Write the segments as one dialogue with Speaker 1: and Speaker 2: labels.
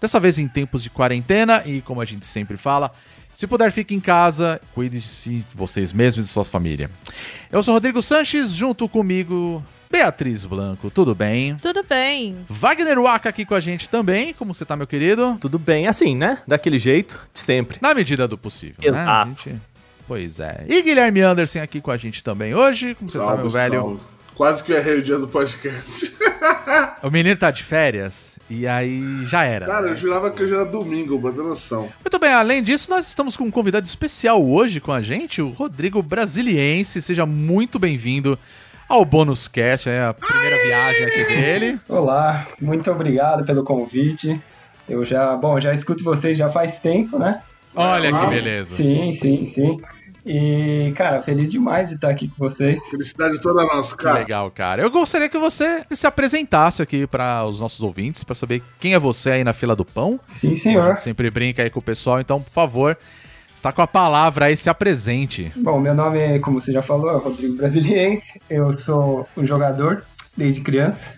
Speaker 1: Dessa vez em tempos de quarentena e como a gente sempre fala, se puder fique em casa, cuide-se de vocês mesmos e de sua família. Eu sou Rodrigo Sanches, junto comigo Beatriz Blanco, tudo bem?
Speaker 2: Tudo bem.
Speaker 1: Wagner Waka aqui com a gente também, como você tá, meu querido?
Speaker 3: Tudo bem, assim, né? Daquele jeito, de sempre.
Speaker 1: Na medida do possível, né?
Speaker 3: Exato.
Speaker 1: A gente- Pois é. E Guilherme Anderson aqui com a gente também hoje, como você tá, meu velho?
Speaker 4: salve. Quase que eu errei o dia do podcast.
Speaker 1: O menino tá de férias e aí já era.
Speaker 4: Cara,
Speaker 1: né?
Speaker 4: eu jurava que hoje era domingo, ter noção.
Speaker 1: Muito bem, além disso, nós estamos com um convidado especial hoje com a gente, o Rodrigo Brasiliense. Seja muito bem-vindo ao Bônus Cast, é a primeira viagem aqui dele.
Speaker 5: Olá, muito obrigado pelo convite. Eu já, bom, já escuto vocês já faz tempo, né?
Speaker 1: Olha que
Speaker 5: Ah,
Speaker 1: beleza.
Speaker 5: Sim, sim, sim. E, cara, feliz demais de estar aqui com vocês.
Speaker 4: Felicidade toda nossa,
Speaker 1: Que
Speaker 4: cara.
Speaker 1: legal, cara. Eu gostaria que você se apresentasse aqui para os nossos ouvintes, para saber quem é você aí na fila do pão.
Speaker 5: Sim,
Speaker 1: A
Speaker 5: senhor.
Speaker 1: gente sempre brinca aí com o pessoal, então, por favor, está com a palavra aí, se apresente.
Speaker 5: Bom, meu nome é, como você já falou, é Rodrigo Brasiliense. Eu sou um jogador desde criança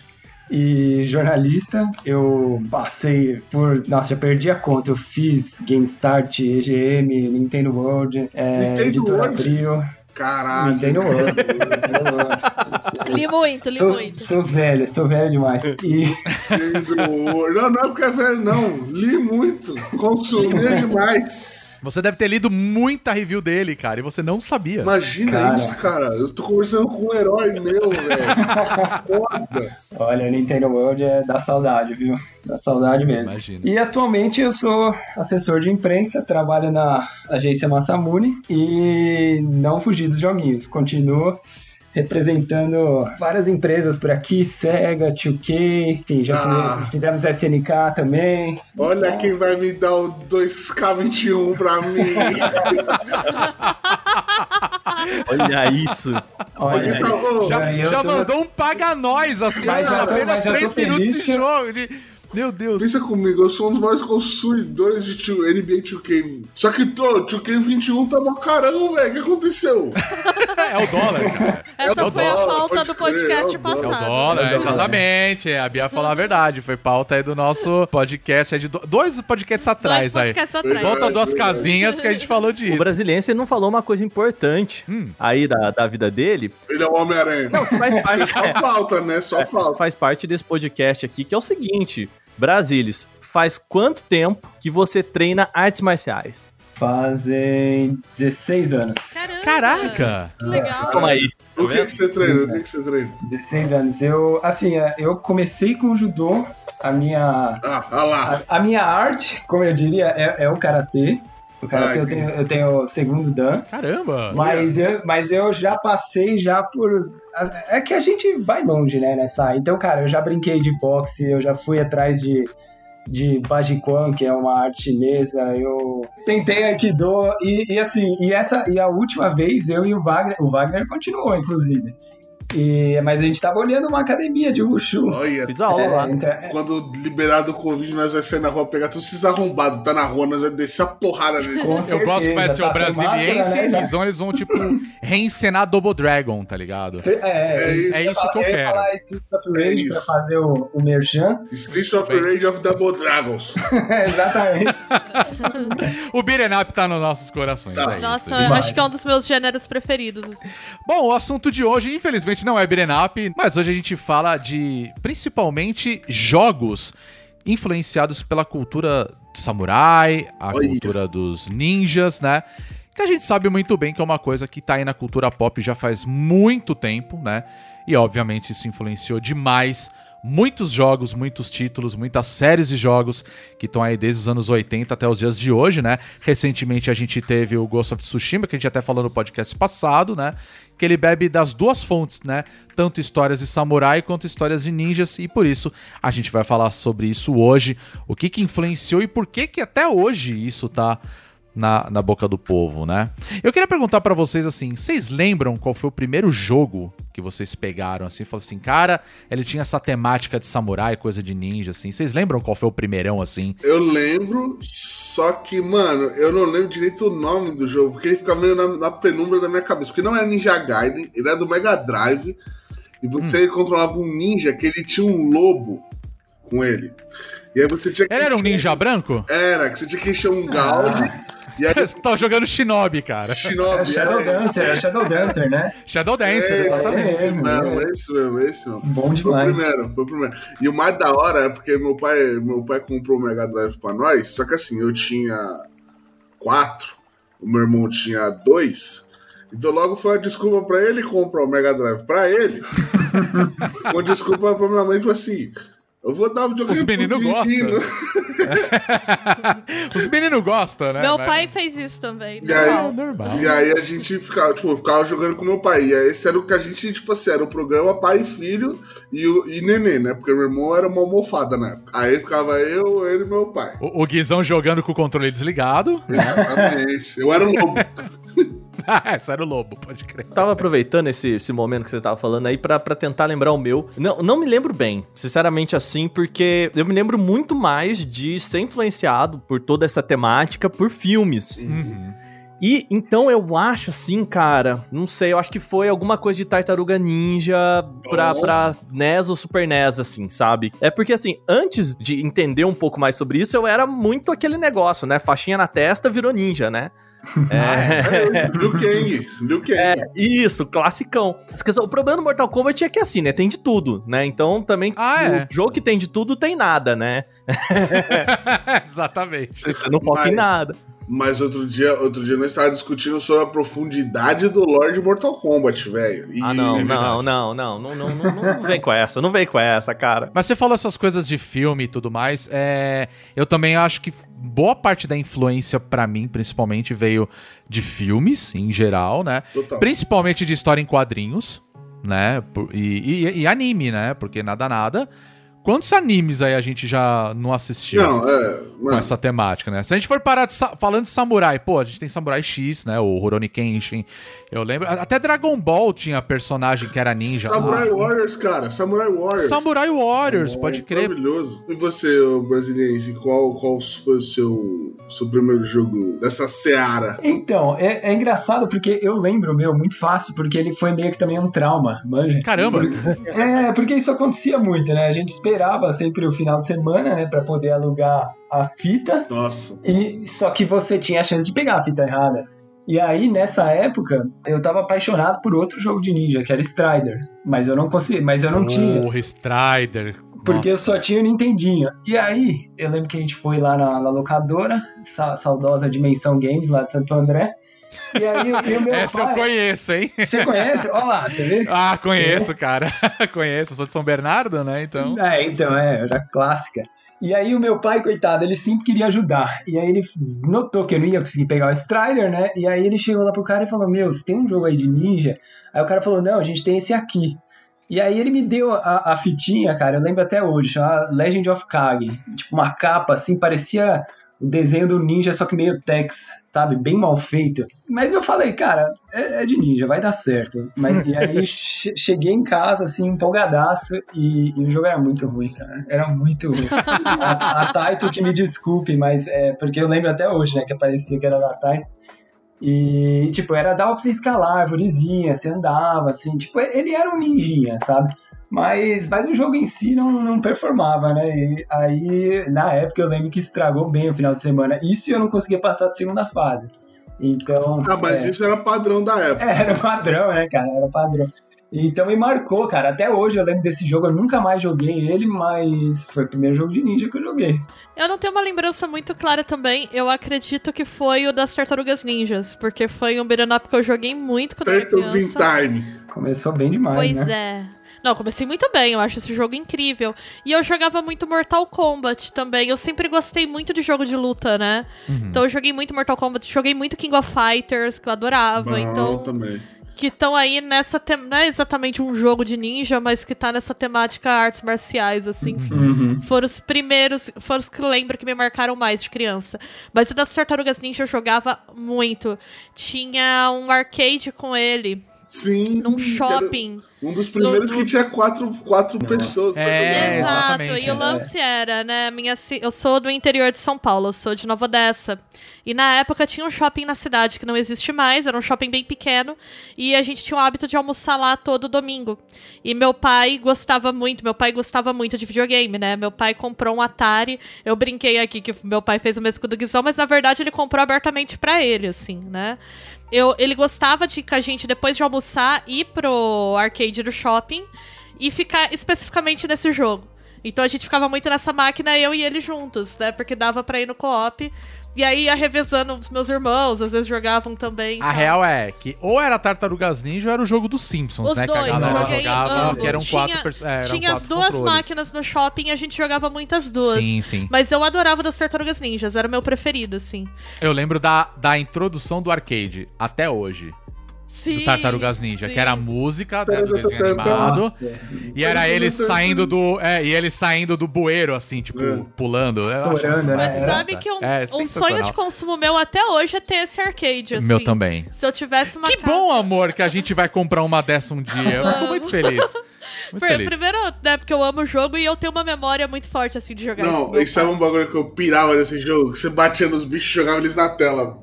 Speaker 5: e jornalista. Eu passei por. Nossa, já perdi a conta. Eu fiz GameStart, EGM, Nintendo World, é,
Speaker 4: Nintendo
Speaker 5: Editora
Speaker 4: World?
Speaker 5: Abril.
Speaker 4: Caralho.
Speaker 5: Nintendo World. Nintendo World.
Speaker 2: Li muito, li
Speaker 5: Sou,
Speaker 2: muito.
Speaker 5: sou velho, sou velho demais. E
Speaker 4: Não, não é porque é velho, não. Li muito. Consumia demais.
Speaker 1: Você deve ter lido muita review dele, cara, e você não sabia.
Speaker 4: Imagina
Speaker 5: Cara.
Speaker 4: isso, cara. Eu tô conversando com um herói meu, velho. Foda.
Speaker 5: olha, o Nintendo World é da saudade, viu? Da saudade mesmo.
Speaker 1: Imagino.
Speaker 5: E atualmente eu sou assessor de imprensa, trabalho na agência Massamune e não fugi dos joguinhos. Continuo representando várias empresas por aqui, Sega, 2K, enfim, já
Speaker 4: Ah.
Speaker 5: fizemos SNK também.
Speaker 4: Olha quem vai me dar o 2K21 pra mim.
Speaker 3: Olha isso.
Speaker 5: Olha,
Speaker 4: Por favor.
Speaker 1: Já,
Speaker 5: eu
Speaker 1: já
Speaker 5: tô-
Speaker 1: mandou um paga nós, assim,
Speaker 5: Mas já tô-
Speaker 1: apenas
Speaker 5: já tô
Speaker 1: 3 minutos de
Speaker 5: eu-
Speaker 1: jogo. de- Meu Deus.
Speaker 4: Pensa comigo, eu sou um dos maiores consumidores de 2 NBA 2K. Só que, tô, 2K21 tá mó caramba, velho. O que aconteceu?
Speaker 1: É o dólar, cara.
Speaker 2: Essa
Speaker 4: É o
Speaker 2: foi a
Speaker 4: dólar,
Speaker 2: pauta
Speaker 4: pode
Speaker 2: do
Speaker 4: crer,
Speaker 2: podcast
Speaker 4: é o dólar.
Speaker 1: É o
Speaker 2: passado.
Speaker 1: dólar, exatamente. A Bia falou a verdade. Foi pauta aí do nosso podcast. É de do- dois podcasts atrás
Speaker 2: Dois
Speaker 1: aí.
Speaker 2: podcasts atrás.
Speaker 1: Volta duas casinhas que a gente falou
Speaker 3: O
Speaker 1: disso.
Speaker 3: brasiliense não falou uma coisa importante
Speaker 1: Hum.
Speaker 3: aí da, da vida dele.
Speaker 4: Ele é o Homem-Aranha.
Speaker 3: Não, que faz parte,
Speaker 4: Só falta, né? Só falta.
Speaker 3: faz parte desse podcast aqui, que é o seguinte: Brasilis, faz quanto tempo que você treina artes marciais?
Speaker 5: fazem 16 anos.
Speaker 2: Caramba.
Speaker 1: Caraca!
Speaker 2: Que legal.
Speaker 3: Calma aí.
Speaker 4: O que, que você treina? O que, que você treina?
Speaker 5: 16 anos. Eu, assim, é, eu comecei com o judô. A minha,
Speaker 4: Ah, ah lá.
Speaker 5: a, a minha arte, como eu diria, é, é o karatê. O karatê
Speaker 4: Ai,
Speaker 5: eu, tenho, eu tenho o segundo dan.
Speaker 1: Caramba!
Speaker 5: Mas eu, mas eu já passei já por. É que a gente vai longe, né, nessa. Então, cara, eu já brinquei de boxe, eu já fui atrás de, de Bajiquan, que é uma arte chinesa. Eu tentei Aikido e, e assim, e essa e a última vez eu e o Wagner, o Wagner continuou, inclusive. E, mas a gente tava olhando uma academia de Wushu.
Speaker 4: Olha,
Speaker 3: Fiz aula lá.
Speaker 5: então, é-
Speaker 4: quando liberado o Covid, nós vamos sair na rua, pegar todos esses arrombados, tá na rua, nós vamos descer a porrada nele.
Speaker 5: com
Speaker 1: Eu gosto que vai
Speaker 5: certeza,
Speaker 1: ser o
Speaker 5: tá sem
Speaker 1: brasiliense
Speaker 5: máscara, né, já.
Speaker 1: eles, vão, eles vão, tipo, reencenar Double Dragon, tá ligado?
Speaker 5: É, é,
Speaker 4: isso.
Speaker 1: É isso que eu
Speaker 5: ia
Speaker 1: quero.
Speaker 5: falar Street of
Speaker 4: É
Speaker 5: Rage
Speaker 4: isso.
Speaker 5: pra fazer o, o merchan.
Speaker 4: Streets of Rage of Double Dragons.
Speaker 5: Exatamente.
Speaker 1: O Up tá nos nossos corações.
Speaker 4: Tá.
Speaker 1: é.
Speaker 2: Nossa, eu acho que é um dos meus gêneros preferidos. assim.
Speaker 1: Bom, o assunto de hoje, infelizmente, não é Up, mas hoje a gente fala de, principalmente, jogos influenciados pela cultura do samurai, a
Speaker 4: Olha.
Speaker 1: cultura dos ninjas, né? Que a gente sabe muito bem que é uma coisa que tá aí na cultura pop já faz muito tempo, né? E, obviamente, isso influenciou demais muitos jogos, muitos títulos, muitas séries de jogos que estão aí desde os anos 80 até os dias de hoje, né? Recentemente a gente teve o Ghost of Tsushima, que a gente até falou no podcast passado, né? Que ele bebe das duas fontes, né? Tanto histórias de samurai quanto histórias de ninjas, e por isso a gente vai falar sobre isso hoje, o que que influenciou e por que que até hoje isso tá na, na boca do povo, né? Eu queria perguntar pra vocês assim, vocês lembram qual foi o primeiro jogo que vocês pegaram assim, falaram assim, cara, ele tinha essa temática de samurai, coisa de ninja assim. Vocês lembram qual foi o primeirão assim?
Speaker 4: Eu lembro, só que, mano, eu não lembro direito o nome do jogo, porque ele fica meio na, na penumbra da minha cabeça. Porque não é Ninja Gaiden, ele é do Mega Drive, e você controlava um ninja que ele tinha um lobo com ele. E aí você tinha que.
Speaker 1: Ele era um ninja branco?
Speaker 4: Era, que você tinha que encher um galde. E aí,
Speaker 1: Você tá jogando Shinobi, cara.
Speaker 5: É
Speaker 4: Shinobi.
Speaker 5: Shadow
Speaker 4: é,
Speaker 5: Dancer, é Shadow Dancer, né?
Speaker 1: Shadow Dancer,
Speaker 4: É, esse
Speaker 1: exatamente.
Speaker 5: esse
Speaker 4: mesmo,
Speaker 5: mesmo,
Speaker 4: esse mesmo, esse mesmo.
Speaker 5: Bom
Speaker 4: Foi o
Speaker 5: demais.
Speaker 4: primeiro, foi o primeiro. E o mais da hora é porque meu pai, meu pai comprou o Mega Drive pra nós, só que assim, eu tinha quatro, o meu irmão tinha dois, então logo foi a desculpa pra ele comprar o Mega Drive pra ele. com desculpa pra minha mãe, tipo assim, eu vou dar o videogame
Speaker 1: Os meninos
Speaker 4: meninos.
Speaker 1: Os meninos gostam, né?
Speaker 2: Meu
Speaker 1: Mas-
Speaker 2: pai fez isso também.
Speaker 4: E aí,
Speaker 1: É normal.
Speaker 4: e aí a gente ficava, tipo, ficava jogando com meu pai. E aí esse era o que a gente, tipo assim, era o programa pai e filho e, o, e neném, né? Porque meu irmão era uma almofada na época. Aí ficava eu, ele e meu pai.
Speaker 1: O, o Guizão jogando com o controle desligado.
Speaker 4: Exatamente. Eu era o lobo.
Speaker 1: Ah, Essa era o lobo, pode crer.
Speaker 3: Tava aproveitando esse, esse momento que você tava falando aí pra, pra tentar lembrar o meu. Não, não me lembro bem, sinceramente assim, porque eu me lembro muito mais de ser influenciado por toda essa temática por filmes.
Speaker 1: Uhum.
Speaker 3: E então eu acho assim, cara, não sei, eu acho que foi alguma coisa de Tartaruga Ninja pra,
Speaker 4: Oh.
Speaker 3: pra NES ou Super NES, assim, sabe? É porque assim, antes de entender um pouco mais sobre isso, eu era muito aquele negócio, né? Faixinha na testa virou ninja, né? É.
Speaker 4: É, Liu Kang. Liu Kang.
Speaker 3: É, isso, classicão. Esqueci, O problema do Mortal Kombat é que assim, né? Tem de tudo, né? Então também
Speaker 1: Ah, é.
Speaker 3: o jogo que tem de tudo tem nada, né?
Speaker 1: Exatamente.
Speaker 3: Você não foca em nada.
Speaker 4: Mas outro dia, outro dia nós estávamos discutindo sobre a profundidade do lore de Mortal Kombat, velho.
Speaker 3: Ah, não,
Speaker 1: é
Speaker 3: não, não, não, não, não, não, não vem com essa, não vem com essa, cara.
Speaker 1: Mas você falou essas coisas de filme e tudo mais. É, eu também acho que boa parte da influência pra mim, principalmente, veio de filmes em geral, né?
Speaker 4: Total.
Speaker 1: Principalmente de história em quadrinhos, né? E, e- e anime, né? Porque nada, nada. Quantos animes aí a gente já não assistiu?
Speaker 4: Não, é.
Speaker 1: com essa temática, né? Se a gente for parar de falando de samurai, pô, a gente tem Samurai X, né? O Rurouni Kenshin. Eu lembro. Até Dragon Ball tinha personagem que era ninja.
Speaker 4: Samurai
Speaker 1: Ah,
Speaker 4: Warriors, cara. Samurai Warriors.
Speaker 1: Samurai Warriors, pode crer.
Speaker 4: Maravilhoso. E você, ô brasiliense, qual, qual foi o seu, seu primeiro jogo dessa seara?
Speaker 5: Então, é, é engraçado porque eu lembro, meu, muito fácil, porque ele foi meio que também um trauma, manja.
Speaker 1: Caramba!
Speaker 5: É, porque isso acontecia muito, né? A gente esperava sempre o final de semana, né, pra poder alugar a fita,
Speaker 4: Nossa.
Speaker 5: e só que você tinha a chance de pegar a fita errada. E aí, nessa época, eu tava apaixonado por outro jogo de ninja, que era Strider. Mas eu não consegui, mas eu não tinha.
Speaker 1: Porra, Strider.
Speaker 5: Porque eu
Speaker 1: Nossa.
Speaker 5: só tinha o Nintendinho. E aí, eu lembro que a gente foi lá na, na locadora, sa- saudosa Dimensão Games, lá de Santo André. E aí, e o meu
Speaker 1: Essa eu
Speaker 5: pai...
Speaker 1: conheço, hein?
Speaker 5: Você conhece? Olha lá, você vê?
Speaker 1: Ah, conheço, cara. conheço. Eu sou de São Bernardo, né? Então.
Speaker 5: É, então, é, era clássica. E aí o meu pai, coitado, ele sempre queria ajudar. E aí ele notou que eu não ia conseguir pegar o Strider, né? E aí ele chegou lá pro cara e falou, meu, você tem um jogo aí de ninja? Aí o cara falou, não, a gente tem esse aqui. E aí ele me deu a, a fitinha, cara, eu lembro até hoje, chama Legend of Kage. Tipo, uma capa, assim, parecia o desenho do ninja, só que meio Tex, sabe? Bem mal feito. Mas eu falei, cara, é, é de ninja, vai dar certo. Mas e aí che- cheguei em casa, assim, empolgadaço, e, e o jogo era muito ruim, cara. Era muito ruim. a, a Taito que me desculpe, mas é porque eu lembro até hoje, né, que aparecia que era da Taito. E, tipo, era dava pra você escalar a arvorezinha, você andava, assim, tipo, ele era um ninjinha, sabe? Mas, mas o jogo em si não, não performava, né? E aí, na época, eu lembro que estragou bem o final de semana. Isso eu não conseguia passar de segunda fase. Então.
Speaker 4: Ah, mas
Speaker 5: é,
Speaker 4: isso era padrão da época.
Speaker 5: era padrão, né, cara? Era padrão. Então me marcou, cara. Até hoje eu lembro desse jogo, eu nunca mais joguei ele, mas foi o primeiro jogo de ninja que eu joguei.
Speaker 2: Eu não tenho uma lembrança muito clara também. Eu acredito que foi o das Tartarugas Ninjas, porque foi um beat'em up que eu joguei muito quando eu era
Speaker 4: Turtles in
Speaker 2: criança.
Speaker 4: Time.
Speaker 5: Começou bem demais,
Speaker 2: Pois
Speaker 5: né?
Speaker 2: é. Não, comecei muito bem, eu acho esse jogo incrível. E eu jogava muito Mortal Kombat também. Eu sempre gostei muito de jogo de luta, né? Então eu joguei muito Mortal Kombat, joguei muito King of Fighters, que eu adorava.
Speaker 4: Bom,
Speaker 2: então,
Speaker 4: também.
Speaker 2: que estão aí nessa. Tem... Não é exatamente um jogo de ninja, mas que tá nessa temática artes marciais, assim.
Speaker 5: Uhum.
Speaker 2: Foram os primeiros, foram os que eu lembro que me marcaram mais de criança. Mas o das Tartarugas Ninja eu jogava muito. Tinha um arcade com ele,
Speaker 4: Sim.
Speaker 2: num shopping.
Speaker 4: Um dos primeiros
Speaker 2: No-
Speaker 4: que tinha quatro, quatro pessoas. pra
Speaker 1: É.
Speaker 2: Exato,
Speaker 1: exatamente,
Speaker 2: e o
Speaker 1: é.
Speaker 2: lance era, né, minha, eu sou do interior de São Paulo, eu sou de Nova Odessa. E na época tinha um shopping na cidade que não existe mais, era um shopping bem pequeno, e a gente tinha o hábito de almoçar lá todo domingo. E meu pai gostava muito, meu pai gostava muito de videogame, né? Meu pai comprou um Atari, eu brinquei aqui que meu pai fez o mesmo com o do Guizão, mas na verdade ele comprou abertamente pra ele, assim, né? Eu, ele gostava de que a gente, depois de almoçar, ir pro arcade do shopping e ficar especificamente nesse jogo. Então a gente ficava muito nessa máquina, eu e ele juntos, né? Porque dava pra ir no co-op. E aí ia revezando os meus irmãos, às vezes jogavam também.
Speaker 1: A
Speaker 2: tal.
Speaker 1: real é que ou era Tartarugas Ninja ou era o jogo dos Simpsons,
Speaker 2: Os
Speaker 1: né?
Speaker 2: dois,
Speaker 1: que a galera
Speaker 2: joguei
Speaker 1: jogava,
Speaker 2: ambos.
Speaker 1: que eram
Speaker 2: Tinha-
Speaker 1: quatro é, eram
Speaker 2: Tinha as
Speaker 1: quatro
Speaker 2: duas
Speaker 1: controles.
Speaker 2: máquinas no shopping e a gente jogava muitas duas.
Speaker 1: Sim, sim.
Speaker 2: Mas eu adorava das Tartarugas Ninjas, era o meu preferido, assim.
Speaker 1: Eu lembro da, da introdução do arcade, até hoje,
Speaker 2: Sim.
Speaker 1: do Tartarugas Ninja,
Speaker 2: sim.
Speaker 1: que era a música né, do desenho animado.
Speaker 5: Nossa,
Speaker 1: E era ele saindo do. É, e ele saindo do bueiro, assim, tipo,
Speaker 4: É.
Speaker 1: pulando.
Speaker 5: Estourando, né?
Speaker 2: Mas sabe que um,
Speaker 1: É,
Speaker 2: um sonho de consumo meu até hoje é ter esse arcade, assim.
Speaker 1: Meu também.
Speaker 2: Se eu tivesse uma
Speaker 1: Que
Speaker 2: casa-
Speaker 1: bom, amor, que a gente vai comprar uma dessa um dia. Eu fico muito feliz. Muito
Speaker 2: Por-
Speaker 1: feliz.
Speaker 2: Primeiro, né, porque eu amo o jogo e eu tenho uma memória muito forte, assim, de jogar
Speaker 4: Não,
Speaker 2: isso.
Speaker 4: isso é um bagulho que eu pirava nesse jogo. Que você batia nos bichos e jogava eles na tela.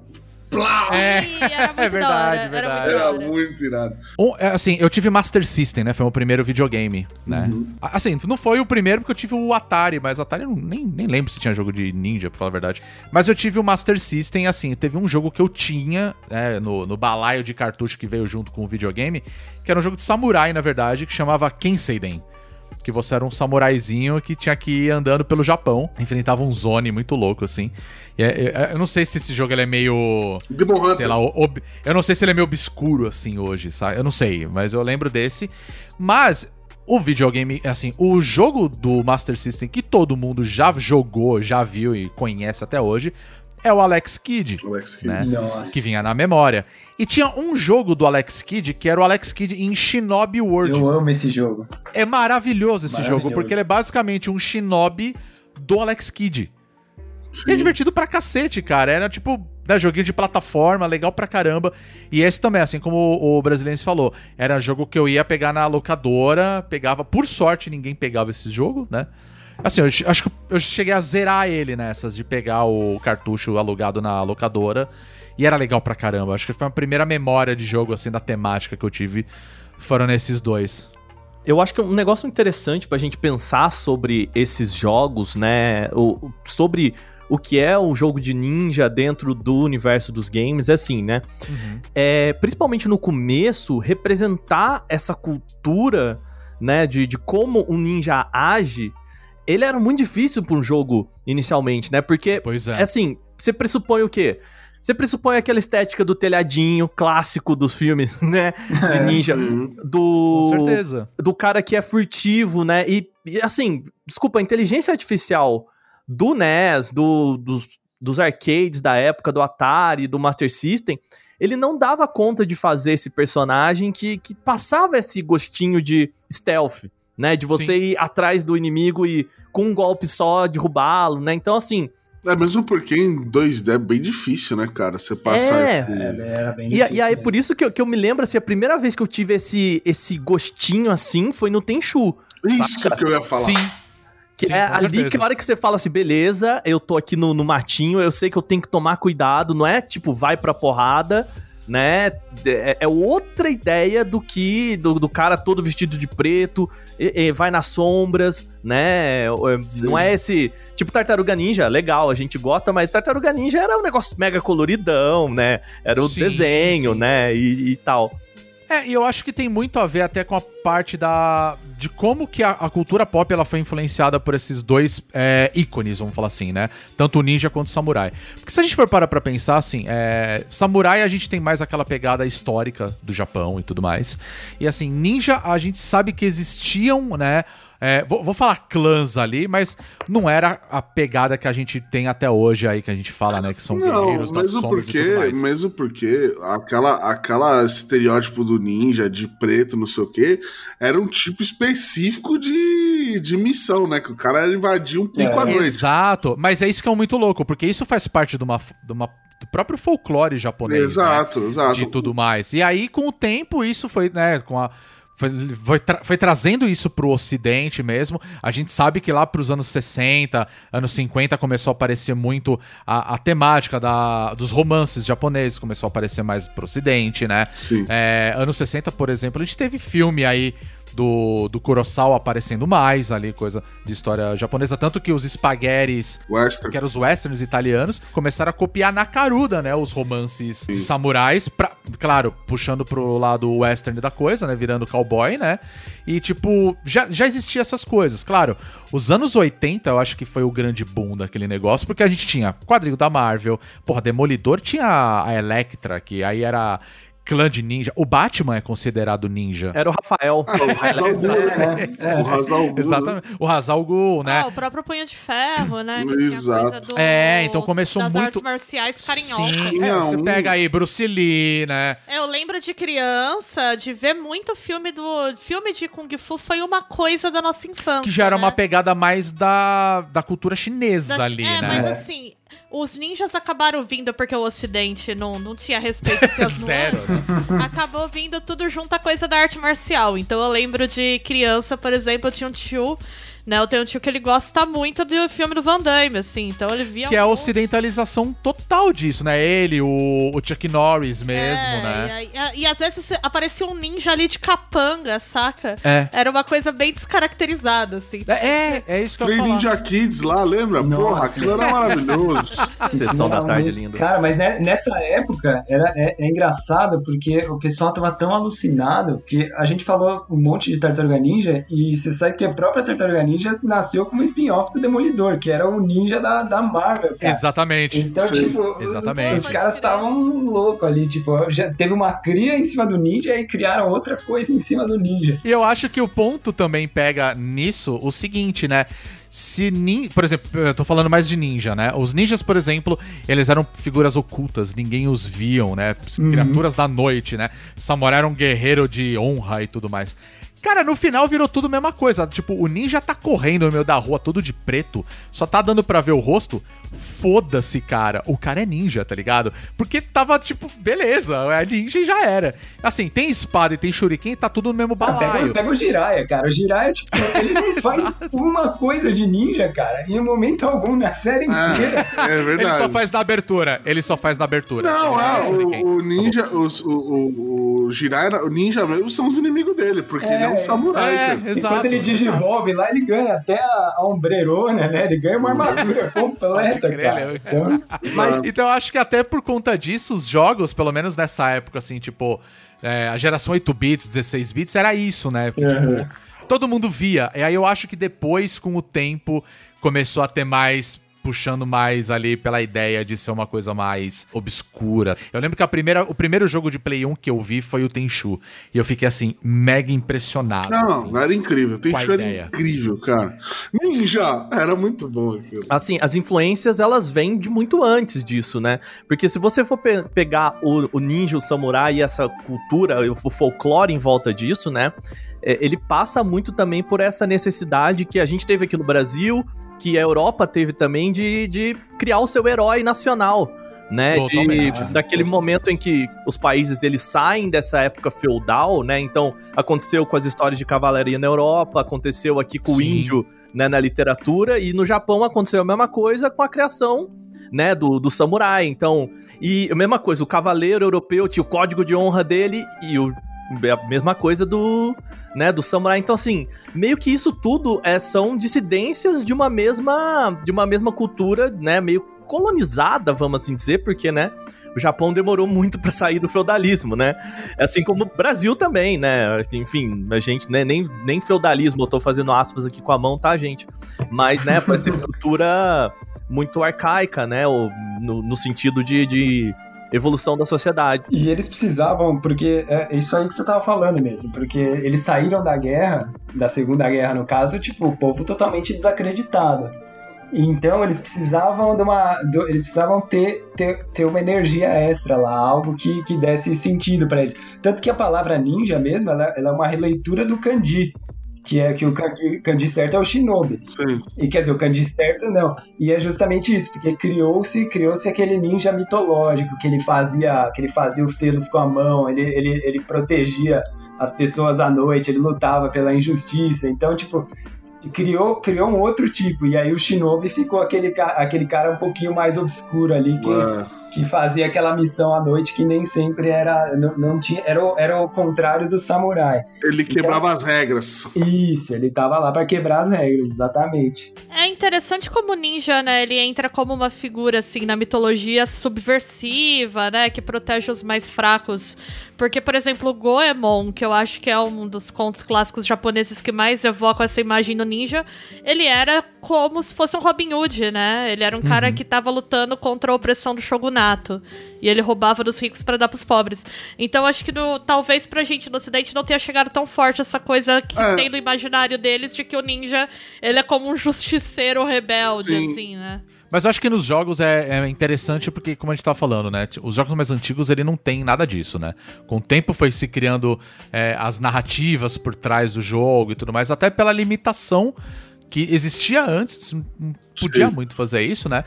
Speaker 4: Plá!
Speaker 1: É,
Speaker 2: era muito
Speaker 1: é
Speaker 2: da
Speaker 1: verdade,
Speaker 2: hora. Era
Speaker 1: verdade.
Speaker 2: muito da
Speaker 4: Era muito irado.
Speaker 1: Um, é, assim, eu tive Master System, né? Foi o meu primeiro videogame, né? A- Assim, não foi o primeiro porque eu tive o Atari, mas Atari eu nem, nem lembro se tinha jogo de ninja, pra falar a verdade. Mas eu tive o Master System, assim, teve um jogo que eu tinha é, no, no balaio de cartucho que veio junto com o videogame, que era um jogo de samurai, na verdade, que chamava Kenseiden. Que você era um samuraizinho que tinha que ir andando pelo Japão, enfrentava um zone muito louco, assim. E é- é- eu não sei se esse jogo ele é meio
Speaker 4: Demon Hunter.
Speaker 1: sei lá, ob- eu não sei se ele é meio obscuro assim hoje, sabe? Eu não sei, mas eu lembro desse. Mas o videogame, assim, o jogo do Master System que todo mundo já jogou, já viu e conhece até hoje é o Alex Kidd.
Speaker 4: Alex Kidd.
Speaker 1: Né?
Speaker 5: Nossa.
Speaker 1: Que vinha na memória. E tinha um jogo do Alex Kidd que era o Alex Kidd em Shinobi World.
Speaker 5: Eu amo esse jogo.
Speaker 1: É maravilhoso esse
Speaker 5: Maravilhoso.
Speaker 1: jogo, porque ele é basicamente um Shinobi do Alex Kidd. E é
Speaker 4: Sim.
Speaker 1: divertido pra cacete, cara. Era tipo, né, joguinho de plataforma, legal pra caramba. E esse também, assim como o, o brasileiro falou, era jogo que eu ia pegar na locadora, pegava. Por sorte, ninguém pegava esse jogo, né? Assim, eu acho que eu cheguei a zerar ele nessas, de pegar o cartucho alugado na locadora. E era legal pra caramba. Acho que foi a primeira memória de jogo, assim, da temática que eu tive. Foram nesses dois.
Speaker 3: Eu acho que um negócio interessante pra gente pensar sobre esses jogos, né? O, sobre o que é um jogo de ninja dentro do universo dos games, é assim, né? É, principalmente no começo, representar essa cultura, né? De, de como um ninja age, ele era muito difícil pra um jogo inicialmente, né? Porque
Speaker 1: Pois
Speaker 3: é assim, você pressupõe o quê? Você pressupõe aquela estética do telhadinho clássico dos filmes, né? De ninja.
Speaker 4: Uhum.
Speaker 3: Do,
Speaker 1: Com certeza.
Speaker 3: do cara que é furtivo, né? E, e, assim, desculpa, a inteligência artificial do NES, do, dos, dos arcades da época, do Atari, do Master System, ele não dava conta de fazer esse personagem que, que passava esse gostinho de stealth, né? De você
Speaker 1: Sim.
Speaker 3: ir atrás do inimigo e com um golpe só derrubá-lo, né? Então, assim,
Speaker 4: É mesmo porque em 2D é bem difícil, né, cara? Você passar
Speaker 3: É.
Speaker 4: esse-
Speaker 5: É, era bem
Speaker 3: E, a- e
Speaker 5: difícil
Speaker 3: aí,
Speaker 5: mesmo.
Speaker 3: por isso que eu, que eu me lembro, assim, a primeira vez que eu tive esse, esse gostinho assim foi no Tenchu.
Speaker 4: Isso que eu ia falar.
Speaker 1: Sim.
Speaker 3: Que
Speaker 1: Sim,
Speaker 3: é ali
Speaker 1: certeza.
Speaker 3: que a hora que você fala assim, beleza, eu tô aqui no, no matinho, eu sei que eu tenho que tomar cuidado, não é tipo, vai pra porrada, né? É, é outra ideia do que do, do cara todo vestido de preto, e- e vai nas sombras, né? É, Não é esse. Tipo Tartaruga Ninja, legal, a gente gosta, mas Tartaruga Ninja era um negócio mega coloridão, né? Era o
Speaker 1: Sim,
Speaker 3: desenho,
Speaker 1: sim.
Speaker 3: né? E, e tal.
Speaker 1: É, e eu acho que tem muito a ver até com a parte da. de como que a, a cultura pop ela foi influenciada por esses dois é, ícones, vamos falar assim, né? Tanto o ninja quanto o samurai. Porque se a gente for parar pra pensar, assim, é, samurai a gente tem mais aquela pegada histórica do Japão e tudo mais. E assim, ninja a gente sabe que existiam, né? É, vou, vou falar clãs ali, mas não era a pegada que a gente tem até hoje aí, que a gente fala, né? Que são
Speaker 4: Não,
Speaker 1: guerreiros das
Speaker 4: mesmo
Speaker 1: sombras e tudo
Speaker 4: porque,
Speaker 1: mais.
Speaker 4: mesmo porque aquela, aquela estereótipo do ninja de preto, não sei o quê, era um tipo específico de, de missão, né? Que o cara era invadir um pico
Speaker 5: É.
Speaker 4: à noite.
Speaker 1: Exato, mas é isso que é muito louco, porque isso faz parte de uma, de uma- do próprio folclore japonês. né?
Speaker 4: Exato, exato.
Speaker 1: De tudo mais. E aí, com o tempo, isso foi, né, com a. Foi, foi, tra- foi trazendo isso pro ocidente mesmo. A gente sabe que lá pros anos 60, anos 50, começou a aparecer muito a, a temática da, dos romances japoneses, começou a aparecer mais pro ocidente, né?
Speaker 4: Sim.
Speaker 1: É, anos 60, por exemplo, a gente teve filme aí do, do Kurosawa aparecendo mais ali, coisa de história japonesa. Tanto que os espaguetes,
Speaker 4: Western.
Speaker 1: que eram os westerns italianos, começaram a copiar na caruda, né? Os romances de samurais, pra, claro, puxando pro lado western da coisa, né? Virando cowboy, né? E, tipo, já, já existia essas coisas. Claro, os anos 80 eu acho que foi o grande boom daquele negócio, porque a gente tinha quadrinho da Marvel, porra, Demolidor tinha a Electra, que aí era clã de ninja. O Batman é considerado ninja.
Speaker 3: Era o Rafael.
Speaker 4: O Hazal né?
Speaker 5: É,
Speaker 4: O Hazal Gu.
Speaker 1: Exatamente. O Hazal né?
Speaker 2: Ah, o próprio Punho de Ferro, né?
Speaker 4: Exato.
Speaker 2: coisa do,
Speaker 1: É, então começou
Speaker 2: das
Speaker 1: muito-
Speaker 2: artes marciais carinhosas.
Speaker 1: Sim, é, você pega aí Bruce Lee, né?
Speaker 2: Eu lembro de criança, de ver muito filme do. Filme de Kung Fu foi uma coisa da nossa infância.
Speaker 1: Que já era
Speaker 2: né?
Speaker 1: uma pegada mais da, da cultura chinesa
Speaker 2: Da-
Speaker 1: ali,
Speaker 2: é,
Speaker 1: né?
Speaker 2: mas assim, os ninjas acabaram vindo porque o Ocidente não, não tinha respeito às
Speaker 1: Zero.
Speaker 2: nuances. Acabou vindo tudo junto a coisa da arte marcial. Então eu lembro de criança, por exemplo, eu tinha um tio, né? Eu tenho um tio que ele gosta muito do filme do Van Damme, assim. Então ele via
Speaker 1: Que é a
Speaker 2: um
Speaker 1: ocidentalização total disso, né? Ele, o, o Chuck Norris mesmo,
Speaker 2: É,
Speaker 1: né?
Speaker 2: E, aí- e às vezes aparecia um ninja ali de capanga, saca?
Speaker 1: É.
Speaker 2: Era uma coisa bem descaracterizada, assim.
Speaker 1: É, é, é isso que eu ia
Speaker 4: Free
Speaker 1: falar.
Speaker 4: Ninja Kids lá, lembra? Porra,
Speaker 5: Nossa.
Speaker 4: aquilo era maravilhoso.
Speaker 3: Sessão da tarde linda.
Speaker 5: Cara, mas ne- nessa época era, é, é engraçado porque o pessoal tava tão alucinado que a gente falou um monte de Tartaruga Ninja e você sabe que a própria Tartaruga Ninja nasceu como spin-off do Demolidor, que era o ninja da, da Marvel, cara.
Speaker 1: Exatamente.
Speaker 5: Então,
Speaker 4: Sim,
Speaker 5: tipo,
Speaker 1: exatamente.
Speaker 5: os caras estavam loucos ali, tipo, já teve uma cria em cima do ninja e criaram outra coisa em cima do ninja.
Speaker 1: E eu acho que o ponto também pega nisso o seguinte, né? Se nin... Por exemplo, eu tô falando mais de ninja, né? Os ninjas, por exemplo, eles eram figuras ocultas, ninguém os viam, né? Criaturas da noite, né? Samurai era um guerreiro de honra e tudo mais. Cara, no final virou tudo a mesma coisa. Tipo, o ninja tá correndo no meio da rua, todo de preto, só tá dando pra ver o rosto. Foda-se, cara. O cara é ninja, tá ligado? Porque tava, tipo, beleza, é ninja e já era. Assim, tem espada e tem shuriken, tá tudo no mesmo
Speaker 5: Ah, pega,
Speaker 1: balaio.
Speaker 5: pega o Jiraiya, cara. O Jiraiya, tipo, ele não faz uma coisa de ninja, cara. Em momento algum na série inteira.
Speaker 4: É, é verdade.
Speaker 1: Ele só faz na abertura. Ele só faz na abertura.
Speaker 4: Não, é, o, o ninja, os, o, o, o Jiraiya, o ninja mesmo são os inimigos dele, porque ele é um samurai.
Speaker 1: É,
Speaker 4: cara.
Speaker 5: E
Speaker 1: exato.
Speaker 5: quando ele digivolve lá, ele ganha até a, a ombrerona, né? Ele ganha uma armadura completa,
Speaker 1: Pode crer,
Speaker 5: cara.
Speaker 1: ele-
Speaker 5: Então,
Speaker 1: Mas então eu acho que até por conta disso, os jogos, pelo menos nessa época, assim, tipo, é, a geração 8 bits, 16 bits, era isso, né? Porque,
Speaker 5: Uhum.
Speaker 1: tipo, todo mundo via. E aí eu acho que depois, com o tempo, começou a ter mais. Puxando mais ali pela ideia de ser uma coisa mais obscura. Eu lembro que a primeira, o primeiro jogo de Play 1 que eu vi foi o Tenchu. E eu fiquei assim, mega impressionado.
Speaker 4: Não,
Speaker 1: assim.
Speaker 4: era incrível.
Speaker 1: A
Speaker 4: era
Speaker 1: ideia.
Speaker 4: incrível, cara. Ninja, era muito bom aquilo.
Speaker 3: Assim, as influências, elas vêm de muito antes disso, né? Porque se você for pe- pegar o, o ninja, o samurai e essa cultura, o folclore em volta disso, né? é, ele passa muito também por essa necessidade que a gente teve aqui no Brasil, que a Europa teve também de, de criar o seu herói nacional. Né, de, daquele momento em que os países eles saem dessa época feudal, né? Então aconteceu com as histórias de cavalaria na Europa, aconteceu aqui com o
Speaker 1: Sim.
Speaker 3: índio né, na literatura, e no Japão aconteceu a mesma coisa com a criação né, do, do samurai. Então, e a mesma coisa, o cavaleiro europeu tinha o código de honra dele e o, a mesma coisa do, né, do samurai. Então, assim, meio que isso tudo é, são dissidências de uma mesma de uma mesma cultura, né, meio colonizada, vamos assim dizer, porque, né, o Japão demorou muito para sair do feudalismo, né? Assim como o Brasil também, né? Enfim, a gente, né, nem, nem feudalismo, eu tô fazendo aspas aqui com a mão, tá, gente? Mas, né, essa estrutura muito arcaica, né? No, no sentido de, de evolução da sociedade.
Speaker 5: E eles precisavam, porque é isso aí que você tava falando mesmo, porque eles saíram da guerra, da Segunda Guerra no caso, tipo, o povo totalmente desacreditado. Então eles precisavam de uma. de- eles precisavam ter, ter, ter uma energia extra lá, algo que, que desse sentido pra eles. Tanto que a palavra ninja mesmo, ela, ela é uma releitura do kanji. Que é que o kanji, kanji certo é o shinobi.
Speaker 4: Sim.
Speaker 5: E quer dizer, o kanji certo não. E é justamente isso, porque criou-se criou-se aquele ninja mitológico que ele fazia que ele fazia os selos com a mão, ele, ele, ele protegia as pessoas à noite, ele lutava pela injustiça. Então, tipo, criou, criou um outro tipo. E aí o shinobi ficou aquele, aquele cara um pouquinho mais obscuro ali que,
Speaker 4: É.
Speaker 5: que fazia aquela missão à noite que nem sempre era não, não tinha era, o- era o contrário do samurai.
Speaker 4: Ele quebrava as regras.
Speaker 5: Isso, ele tava lá pra quebrar as regras, exatamente.
Speaker 2: É interessante como o ninja, né? Ele entra como uma figura, assim, na mitologia subversiva, né? Que protege os mais fracos. Porque, por exemplo, o Goemon, que eu acho que é um dos contos clássicos japoneses que mais evocam essa imagem do ninja, ele era como se fosse um Robin Hood, né? Ele era um cara que tava lutando contra a opressão do shogunato. E ele roubava dos ricos pra dar pros pobres. Então, acho que no- talvez pra gente no ocidente não tenha chegado tão forte essa coisa que
Speaker 4: É.
Speaker 2: tem no imaginário deles de que o ninja, ele é como um justiceiro rebelde,
Speaker 4: Sim.
Speaker 2: assim, né?
Speaker 1: Mas eu acho que nos jogos é, é interessante porque, como a gente tava falando, né? Os jogos mais antigos, ele não tem nada disso, né? Com o tempo foi se criando é, as narrativas por trás do jogo e tudo mais, até pela limitação que existia antes, não podia
Speaker 4: Sim.
Speaker 1: muito fazer isso, né?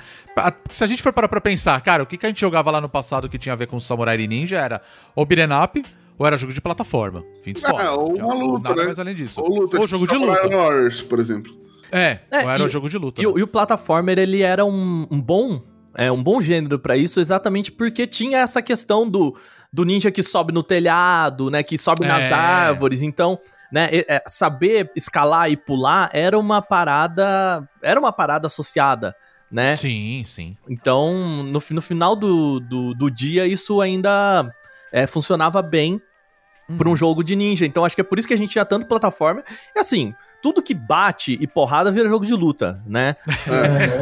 Speaker 1: Se a gente for parar pra pensar, cara, o que, que a gente jogava lá no passado que tinha a ver com Samurai e Ninja era ou beat'em up ou era jogo de plataforma. Fim de história.
Speaker 4: É, ou uma luta,
Speaker 1: nada
Speaker 4: né?
Speaker 1: mais além disso.
Speaker 4: Ou luta.
Speaker 1: Ou
Speaker 4: tipo
Speaker 1: jogo de luta.
Speaker 4: Warriors, por exemplo.
Speaker 1: É,
Speaker 3: É,
Speaker 1: ou era
Speaker 3: e-
Speaker 1: o jogo de luta.
Speaker 3: E, o-
Speaker 1: né?
Speaker 3: e o plataformer, ele era um, um bom é, um bom gênero pra isso, exatamente porque tinha essa questão do, do ninja que sobe no telhado, né, que sobe nas
Speaker 1: É.
Speaker 3: árvores, então, né, é, saber escalar e pular era uma parada, era uma parada associada, né?
Speaker 1: Sim, sim.
Speaker 3: Então, no, no final do, do, do dia, isso ainda é, funcionava bem pra um jogo de ninja. Então, acho que é por isso que a gente tinha tanto plataforma. E assim, tudo que bate e porrada vira jogo de luta, né?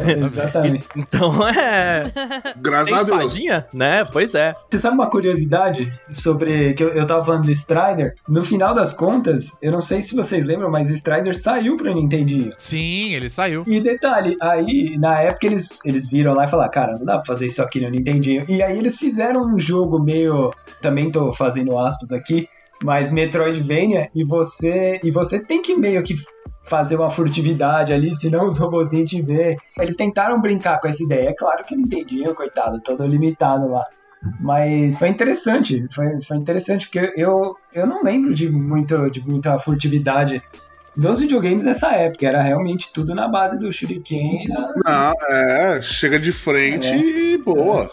Speaker 5: É, exatamente.
Speaker 3: Então, é...
Speaker 4: Graças a
Speaker 3: Tem
Speaker 4: Deus.
Speaker 3: né? Pois é.
Speaker 5: Você sabe uma curiosidade sobre que eu, eu tava falando do Strider? No final das contas, eu não sei se vocês lembram, mas o Strider saiu pro Nintendinho.
Speaker 1: Sim, ele saiu.
Speaker 5: E detalhe, aí na época eles, eles viram lá e falaram, cara, não dá pra fazer isso aqui no Nintendinho. E aí eles fizeram um jogo meio. Também tô fazendo aspas aqui, mas Metroidvania, e você. E você tem que meio que fazer uma furtividade ali, senão os robozinhos te vê. Eles tentaram brincar com essa ideia. É claro que o Nintendinho, coitado, todo limitado lá. Mas foi interessante, foi, foi interessante, porque eu, eu não lembro de, muito, de muita furtividade dos videogames nessa época. Era realmente tudo na base do Shuriken e da-
Speaker 4: Não, é, chega de frente
Speaker 5: É.
Speaker 4: e boa.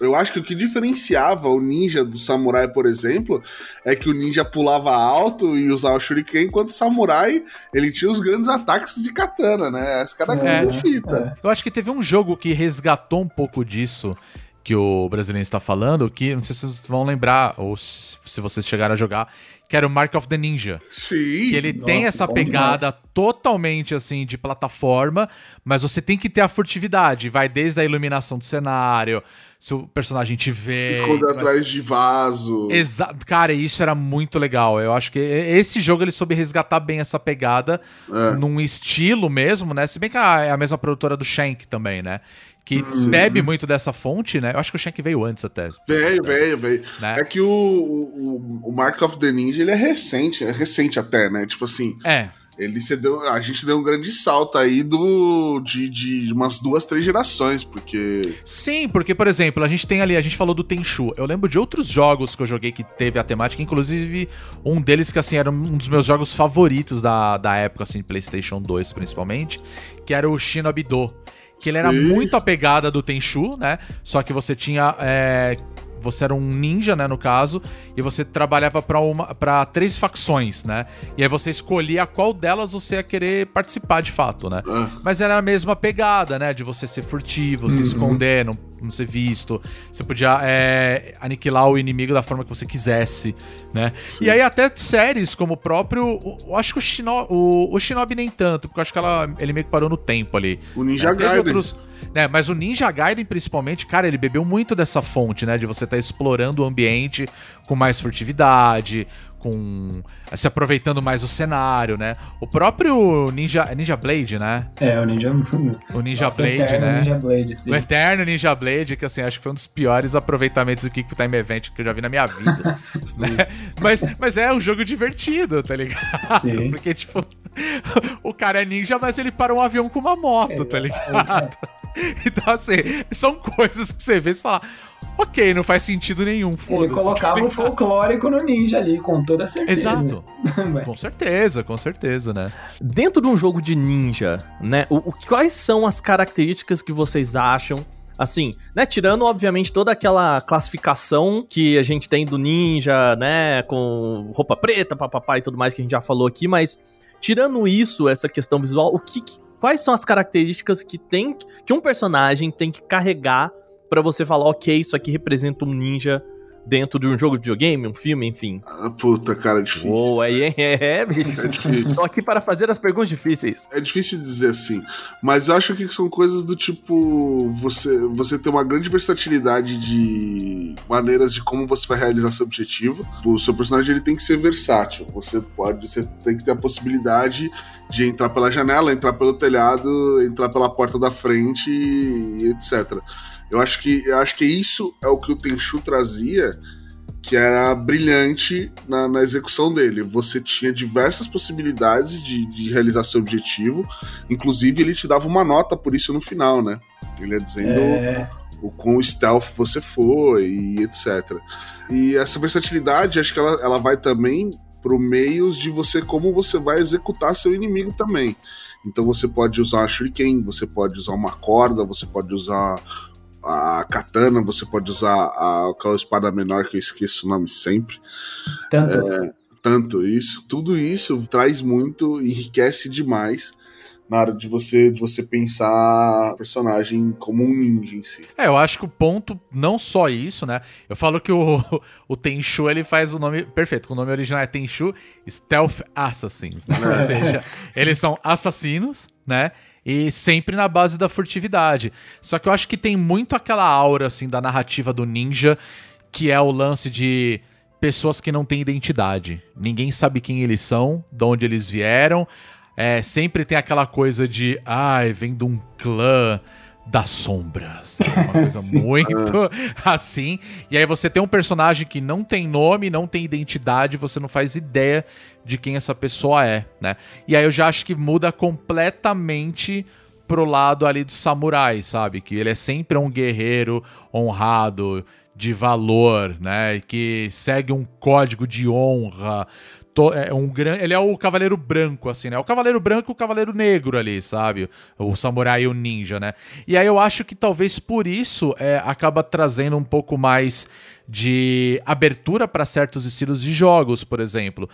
Speaker 4: Eu acho que o que diferenciava o ninja do samurai, por exemplo, é que o ninja pulava alto e usava o shuriken, enquanto o samurai, ele tinha os grandes ataques de katana, né? Essa cara
Speaker 1: É.
Speaker 4: é, fita.
Speaker 1: Eu acho que teve um jogo que resgatou um pouco disso que o brasileiro está falando, que não sei se vocês vão lembrar, ou se vocês chegaram a jogar, que era o Mark of the Ninja.
Speaker 4: Sim.
Speaker 1: Que ele tem
Speaker 5: Nossa,
Speaker 1: essa
Speaker 5: bom
Speaker 1: pegada totalmente assim de plataforma, mas você tem que ter a furtividade. Vai desde a iluminação do cenário, se o personagem te vê.
Speaker 4: Esconder
Speaker 1: mas-
Speaker 4: atrás de vaso.
Speaker 1: Exato, cara, isso era muito legal. Eu acho que esse jogo ele soube resgatar bem essa pegada
Speaker 4: É.
Speaker 1: num estilo mesmo, né? Se bem que é a mesma produtora do Shank também, né? Que
Speaker 4: Uhum.
Speaker 1: bebe muito dessa fonte, né? Eu acho que o Shank veio antes até.
Speaker 4: Veio, veio, veio.
Speaker 1: Né?
Speaker 4: É que o, o, o Mark of the Ninja, ele é recente, é recente até, né? Tipo assim,
Speaker 1: É,
Speaker 4: ele se deu, a gente deu um grande salto aí do, de, de umas duas, três gerações, porque...
Speaker 1: Sim, porque, por exemplo, a gente tem ali, a gente falou do Tenchu. Eu lembro de outros jogos que eu joguei que teve a temática, inclusive um deles que, assim, era um dos meus jogos favoritos da, da época, assim, PlayStation 2 principalmente, que era o Shinobi Do. Que ele era
Speaker 4: Sim.
Speaker 1: muito a pegada do Tenchu, né? Só que você tinha é, você era um ninja, né, no caso, e você trabalhava pra uma para três facções, né? E aí você escolhia qual delas você ia querer participar de fato, né?
Speaker 4: Ah.
Speaker 1: Mas era a mesma pegada, né, de você ser furtivo, se esconder, não, não ser visto. Você podia é, aniquilar o inimigo da forma que você quisesse, né? E aí até séries como o próprio, eu acho que o Shinobi, o, o Shinobi nem tanto, porque eu acho que ela, ele meio que parou no tempo ali.
Speaker 4: O Ninja
Speaker 1: É,
Speaker 4: Gaiden.
Speaker 1: outros- né, mas o Ninja Gaiden, principalmente, cara, ele bebeu muito dessa fonte, né? De você estar explorando o ambiente com mais furtividade, com. se aproveitando mais do cenário, né? O próprio Ninja, Ninja Blade, né?
Speaker 5: É, o Ninja...
Speaker 1: O Ninja
Speaker 5: Nossa,
Speaker 1: Blade,
Speaker 5: eterno
Speaker 1: né?
Speaker 5: Ninja Blade, sim.
Speaker 1: O Eterno Ninja Blade, que assim, acho que foi um dos piores aproveitamentos do Kick Time Event que eu já vi na minha vida. né? mas, mas é um jogo divertido, tá ligado?
Speaker 5: Sim.
Speaker 1: Porque, tipo, o cara é ninja, mas ele para um avião com uma moto, tá ligado? Então, assim, são coisas que você vê e fala, ok, não faz sentido nenhum.
Speaker 5: Ele colocava o
Speaker 1: ligado?
Speaker 5: folclórico no ninja ali, com toda certeza.
Speaker 1: Exato. Com certeza, com certeza, né?
Speaker 3: Dentro de um jogo de ninja, né? O, o- quais são as características que vocês acham? Assim, né? Tirando, obviamente, toda aquela classificação que a gente tem do ninja, né? Com roupa preta, papapá e tudo mais que a gente já falou aqui, mas tirando isso, essa questão visual, o que- quais são as características que tem que um personagem tem que carregar pra você falar, ok, isso aqui representa um ninja dentro de um jogo de videogame, um filme, enfim.
Speaker 4: Ah, puta, cara, é difícil.
Speaker 3: Uou, aí é, é, é, bicho.
Speaker 4: É difícil.
Speaker 3: Aqui para fazer as perguntas difíceis.
Speaker 4: É difícil dizer assim, mas eu acho que são coisas do tipo você você ter uma grande versatilidade de maneiras de como você vai realizar seu objetivo. O seu personagem ele tem que ser versátil. Você pode, você tem que ter a possibilidade de entrar pela janela, entrar pelo telhado, entrar pela porta da frente e etc. Eu acho que eu acho que isso é o que o Tenchu trazia que era brilhante na, na execução dele. Você tinha diversas possibilidades de, de realizar seu objetivo, inclusive ele te dava uma nota por isso no final, né? Ele ia dizendo
Speaker 5: É,
Speaker 4: o quão stealth você foi e etc. E essa versatilidade, acho que ela, ela vai também pro meios de você, como você vai executar seu inimigo também. Então você pode usar a shuriken, você pode usar uma corda, você pode usar a katana, você pode usar a, aquela espada menor que eu esqueço o nome sempre.
Speaker 5: tanto.
Speaker 4: Tanto isso, tudo isso traz muito, enriquece demais na hora de você de você pensar o personagem como um ninja em si.
Speaker 1: É, eu acho que o ponto, não só isso, né? Eu falo que o, o Tenchu, ele faz o nome perfeito, que o nome original é Tenchu Stealth Assassins, né? Ou seja, eles são assassinos, né? E sempre na base da furtividade. Só que eu acho que tem muito aquela aura, assim, da narrativa do ninja, que é o lance de pessoas que não têm identidade. Ninguém sabe quem eles são, de onde eles vieram. É, sempre tem aquela coisa de, ai, vem de um clã das sombras. É uma coisa muito assim. E aí você tem um personagem que não tem nome, não tem identidade, você não faz ideia de quem essa pessoa é, né? E aí eu já acho que muda completamente pro lado ali do samurai, sabe? Que ele é sempre um guerreiro honrado, de valor, né? Que segue um código de honra. To- é um gran... Ele é o cavaleiro branco, assim, né? O cavaleiro branco e o cavaleiro negro ali, sabe? O samurai e o ninja, né? E aí eu acho que talvez por isso é, acaba trazendo um pouco mais de abertura para certos estilos de jogos, por exemplo.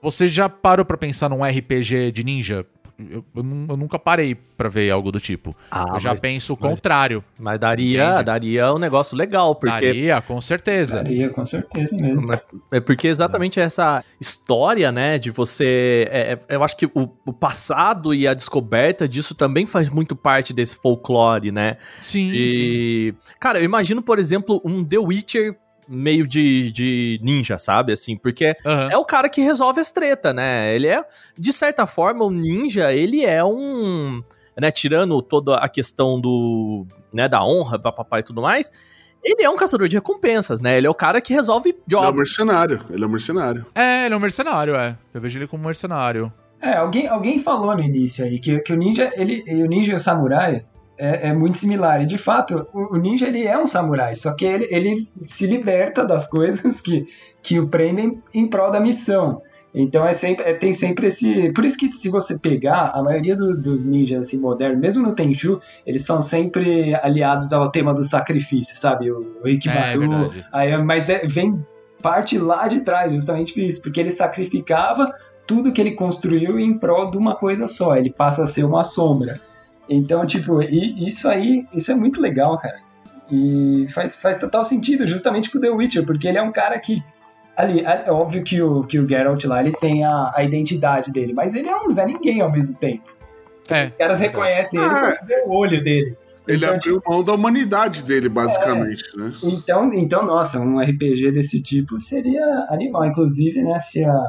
Speaker 1: Você já parou pra pensar num RPG de ninja? Eu, eu eu nunca parei pra ver algo do tipo.
Speaker 3: Ah,
Speaker 1: eu já
Speaker 3: mas-
Speaker 1: penso o
Speaker 3: mas-
Speaker 1: contrário.
Speaker 3: Mas daria,
Speaker 1: Entendi.
Speaker 3: daria um negócio legal, porque
Speaker 1: Daria, com certeza.
Speaker 5: Daria, com certeza mesmo.
Speaker 3: É porque exatamente essa história, né, de você. é- é- eu acho que o, o passado e a descoberta disso também faz muito parte desse folclore, né?
Speaker 1: Sim, sim.
Speaker 3: E. Cara, eu imagino, por exemplo, um The Witcher meio de, de ninja, sabe? Assim, porque
Speaker 1: Aham.
Speaker 3: é o cara que resolve as treta, né? Ele é, de certa forma, o ninja, ele é um. Né, tirando toda a questão do. Né, da honra, papapá e tudo mais. Ele é um caçador de recompensas, né? Ele é o cara que resolve
Speaker 4: Ele é um
Speaker 3: jobs.
Speaker 4: mercenário, ele é um mercenário.
Speaker 1: É, ele é um mercenário, é. Eu vejo ele como mercenário.
Speaker 5: É, alguém, alguém falou no início aí que, que o ninja, ele, o ninja e o samurai é, é muito similar. E de fato, o, o ninja ele é um samurai, só que ele, ele se liberta das coisas que, que o prendem em prol da missão. Então é sempre, é- tem sempre esse. Por isso que se você pegar, a maioria do- dos ninjas assim, modernos, mesmo no Tenchu, eles são sempre aliados ao tema do sacrifício, sabe? O, o
Speaker 1: É,
Speaker 5: Ikimaru.
Speaker 1: verdade.
Speaker 5: aí, mas é- vem parte lá de trás, justamente por isso, porque ele sacrificava tudo que ele construiu em prol de uma coisa só. Ele passa a ser uma sombra. Então, tipo, e isso aí, isso é muito legal, cara. E faz, faz total sentido, justamente com o The Witcher, porque ele é um cara que. Ali, é é óbvio que o, que o Geralt lá ele tem a, a identidade dele, mas ele é um Zé Ninguém ao mesmo tempo.
Speaker 1: É,
Speaker 5: Os caras reconhecem ele
Speaker 4: Ah,
Speaker 5: o olho dele.
Speaker 4: Ele
Speaker 5: Então,
Speaker 4: abriu mão da humanidade dele, basicamente,
Speaker 5: É.
Speaker 4: né?
Speaker 5: Então, então, nossa, um RPG desse tipo seria animal. Inclusive, né, se a.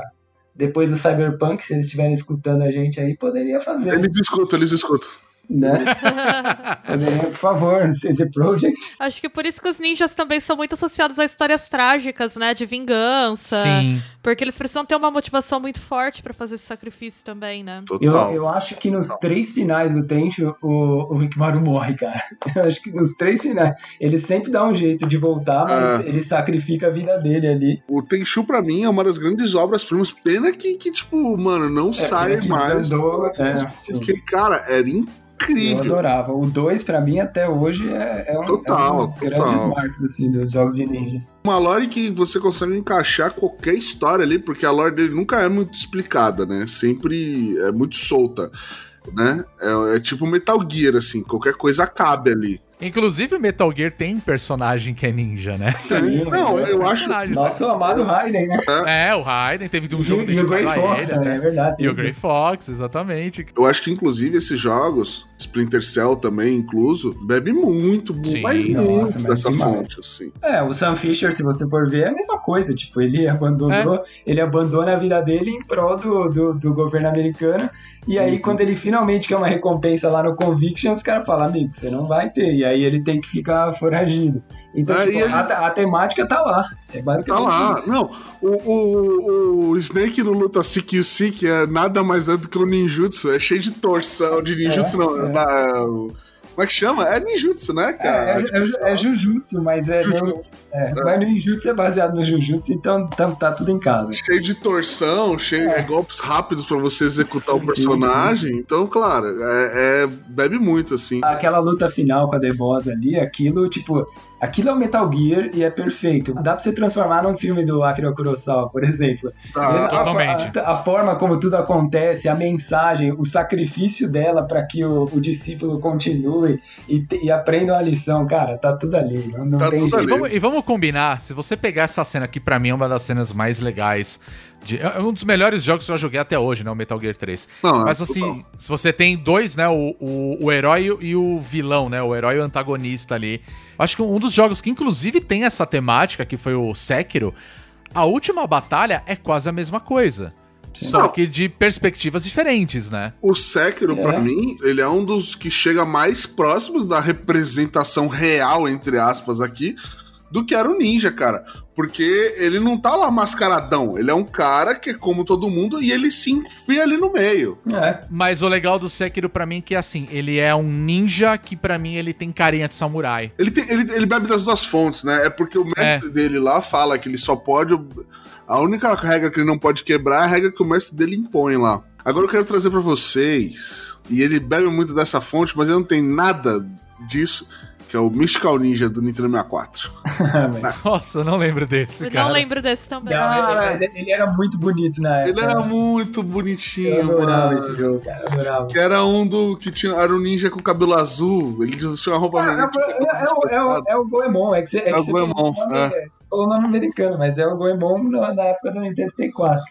Speaker 5: Depois do Cyberpunk, se eles estiverem escutando a gente aí, poderia fazer,
Speaker 4: Eles escutam, eles escutam.
Speaker 5: Né? Poderia, por favor, CD Projekt.
Speaker 2: Acho que por isso que os ninjas também são muito associados a histórias trágicas, né? De vingança.
Speaker 1: Sim.
Speaker 2: Porque eles precisam ter uma motivação muito forte pra fazer esse sacrifício também, né?
Speaker 5: Eu,
Speaker 4: Total.
Speaker 5: eu acho que nos três finais do Tenchu, o, o Rikimaru morre, cara. Eu acho que nos três finais. Ele sempre dá um jeito de voltar, mas
Speaker 4: Ah.
Speaker 5: ele sacrifica a vida dele ali.
Speaker 4: O Tenchu, pra mim, é uma das grandes obras-primas. Pena que, que, tipo, mano, não sai
Speaker 5: É, que
Speaker 4: mais.
Speaker 5: desandou, é, sim.
Speaker 4: Porque, cara, era
Speaker 5: Eu
Speaker 4: incrível.
Speaker 5: adorava. O 2, pra mim, até hoje, é, é um,
Speaker 4: Total,
Speaker 5: é um dos
Speaker 4: total.
Speaker 5: grandes marcos, assim, dos jogos de ninja.
Speaker 4: Uma lore que você consegue encaixar qualquer história ali, porque a lore dele nunca é muito explicada, né? Sempre é muito solta, né? É, é tipo Metal Gear, assim, qualquer coisa cabe ali.
Speaker 1: Inclusive, Metal Gear tem personagem que é ninja, né?
Speaker 5: Sim,
Speaker 4: Não,
Speaker 5: é.
Speaker 4: eu acho.
Speaker 1: Personagem,
Speaker 5: Nosso amado Raiden, né?
Speaker 1: É, o Raiden teve um
Speaker 5: E,
Speaker 1: jogo
Speaker 5: e o Grey Fox
Speaker 1: ele, até.
Speaker 5: é verdade.
Speaker 1: E o Grey Fox, exatamente.
Speaker 4: Eu acho que, inclusive, esses jogos, Splinter Cell também incluso, bebe muito, mu-
Speaker 1: Sim.
Speaker 4: mas
Speaker 5: Nossa,
Speaker 4: muito
Speaker 5: mas
Speaker 4: dessa
Speaker 5: demais.
Speaker 4: fonte, assim.
Speaker 5: É, o Sam Fisher, se você for ver, é a mesma coisa. Tipo, ele abandonou, ele abandona a vida dele em prol do, do, do governo americano. E aí,
Speaker 4: Uhum.
Speaker 5: quando ele finalmente quer uma recompensa lá no Conviction, os caras falam, amigo, você não vai ter. E aí ele tem que ficar foragido. Então, tipo,
Speaker 4: ele-
Speaker 5: a, a temática tá lá. É
Speaker 4: Tá
Speaker 5: basicamente
Speaker 4: lá.
Speaker 5: isso.
Speaker 4: Não, o, o, o Snake no luta Seek é nada mais é do que o ninjutsu. É cheio de torção, de ninjutsu,
Speaker 5: É,
Speaker 4: não.
Speaker 5: é.
Speaker 4: da- como é que chama? É ninjutsu, né,
Speaker 5: É,
Speaker 4: cara?
Speaker 5: é, é, é Jujutsu, mas é.
Speaker 4: Jujutsu.
Speaker 5: é, Mas no Ninjutsu é baseado no Jujutsu, então tá, tá tudo em casa.
Speaker 4: Cheio de torção, cheio de golpes rápidos pra você executar o
Speaker 5: Sim,
Speaker 4: personagem. Então, claro, é, é- bebe muito, assim.
Speaker 5: Aquela luta final com a Boss ali, aquilo, tipo, aquilo é o Metal Gear e é perfeito. Dá pra você transformar num filme do Akira Kurosawa, por exemplo.
Speaker 4: Tá.
Speaker 5: A-
Speaker 1: totalmente.
Speaker 5: A, a forma como tudo acontece, a mensagem, o sacrifício dela pra que o, o discípulo continue e, e aprenda uma lição, cara, tá tudo ali. Não, não
Speaker 4: Tá
Speaker 5: tem
Speaker 4: tudo
Speaker 5: jeito.
Speaker 1: E vamos, e vamos combinar, se você pegar essa cena que pra mim é uma das cenas mais legais, de- é um dos melhores jogos que eu já joguei até hoje, né, o Metal Gear 3.
Speaker 4: Não,
Speaker 1: Mas
Speaker 4: é
Speaker 1: assim,
Speaker 4: total.
Speaker 1: se você tem dois, né, o, o, o herói e o vilão, né, o herói e o antagonista ali. Acho que um dos jogos que inclusive tem essa temática, que foi o Sekiro, a última batalha é quase a mesma coisa. Só
Speaker 4: Não.
Speaker 1: que de perspectivas diferentes, né?
Speaker 4: O Sekiro,
Speaker 5: É.
Speaker 4: pra mim, ele é um dos que chega mais próximos da representação real, entre aspas, aqui, do que era o Ninja, cara. Porque ele não tá lá mascaradão. Ele é um cara que é como todo mundo e ele se enfia ali no meio.
Speaker 5: É,
Speaker 1: Mas o legal do Sekiro pra mim é que assim, ele é um ninja que pra mim ele tem carinha de samurai.
Speaker 4: Ele, tem- ele, ele bebe das duas fontes, né? É porque o mestre dele lá fala que ele só pode. A única regra que ele não pode quebrar é a regra que o mestre dele impõe lá. Agora eu quero trazer pra vocês. E ele bebe muito dessa fonte, mas ele não tem nada disso. Que é o Mystical Ninja do Nintendo 64.
Speaker 1: Nossa, eu não lembro desse,
Speaker 2: Eu
Speaker 1: cara.
Speaker 2: não lembro desse também.
Speaker 5: Não, ele, ele era muito bonito na
Speaker 4: Ele
Speaker 5: época.
Speaker 4: era muito
Speaker 5: Eu
Speaker 4: bonitinho,
Speaker 5: adorava
Speaker 4: mano.
Speaker 5: esse jogo, cara. eu Adorava.
Speaker 4: Que era um do. que tinha. Era um ninja com cabelo azul. Ele tinha uma roupa
Speaker 5: É, é,
Speaker 4: vermelha,
Speaker 5: é, é, o- é, o- é o Goemon, é que você, é
Speaker 4: É
Speaker 5: que
Speaker 4: o Goemon,
Speaker 5: o nome,
Speaker 4: é.
Speaker 5: o nome americano, mas é o Goemon na, na época do Nintendo 64.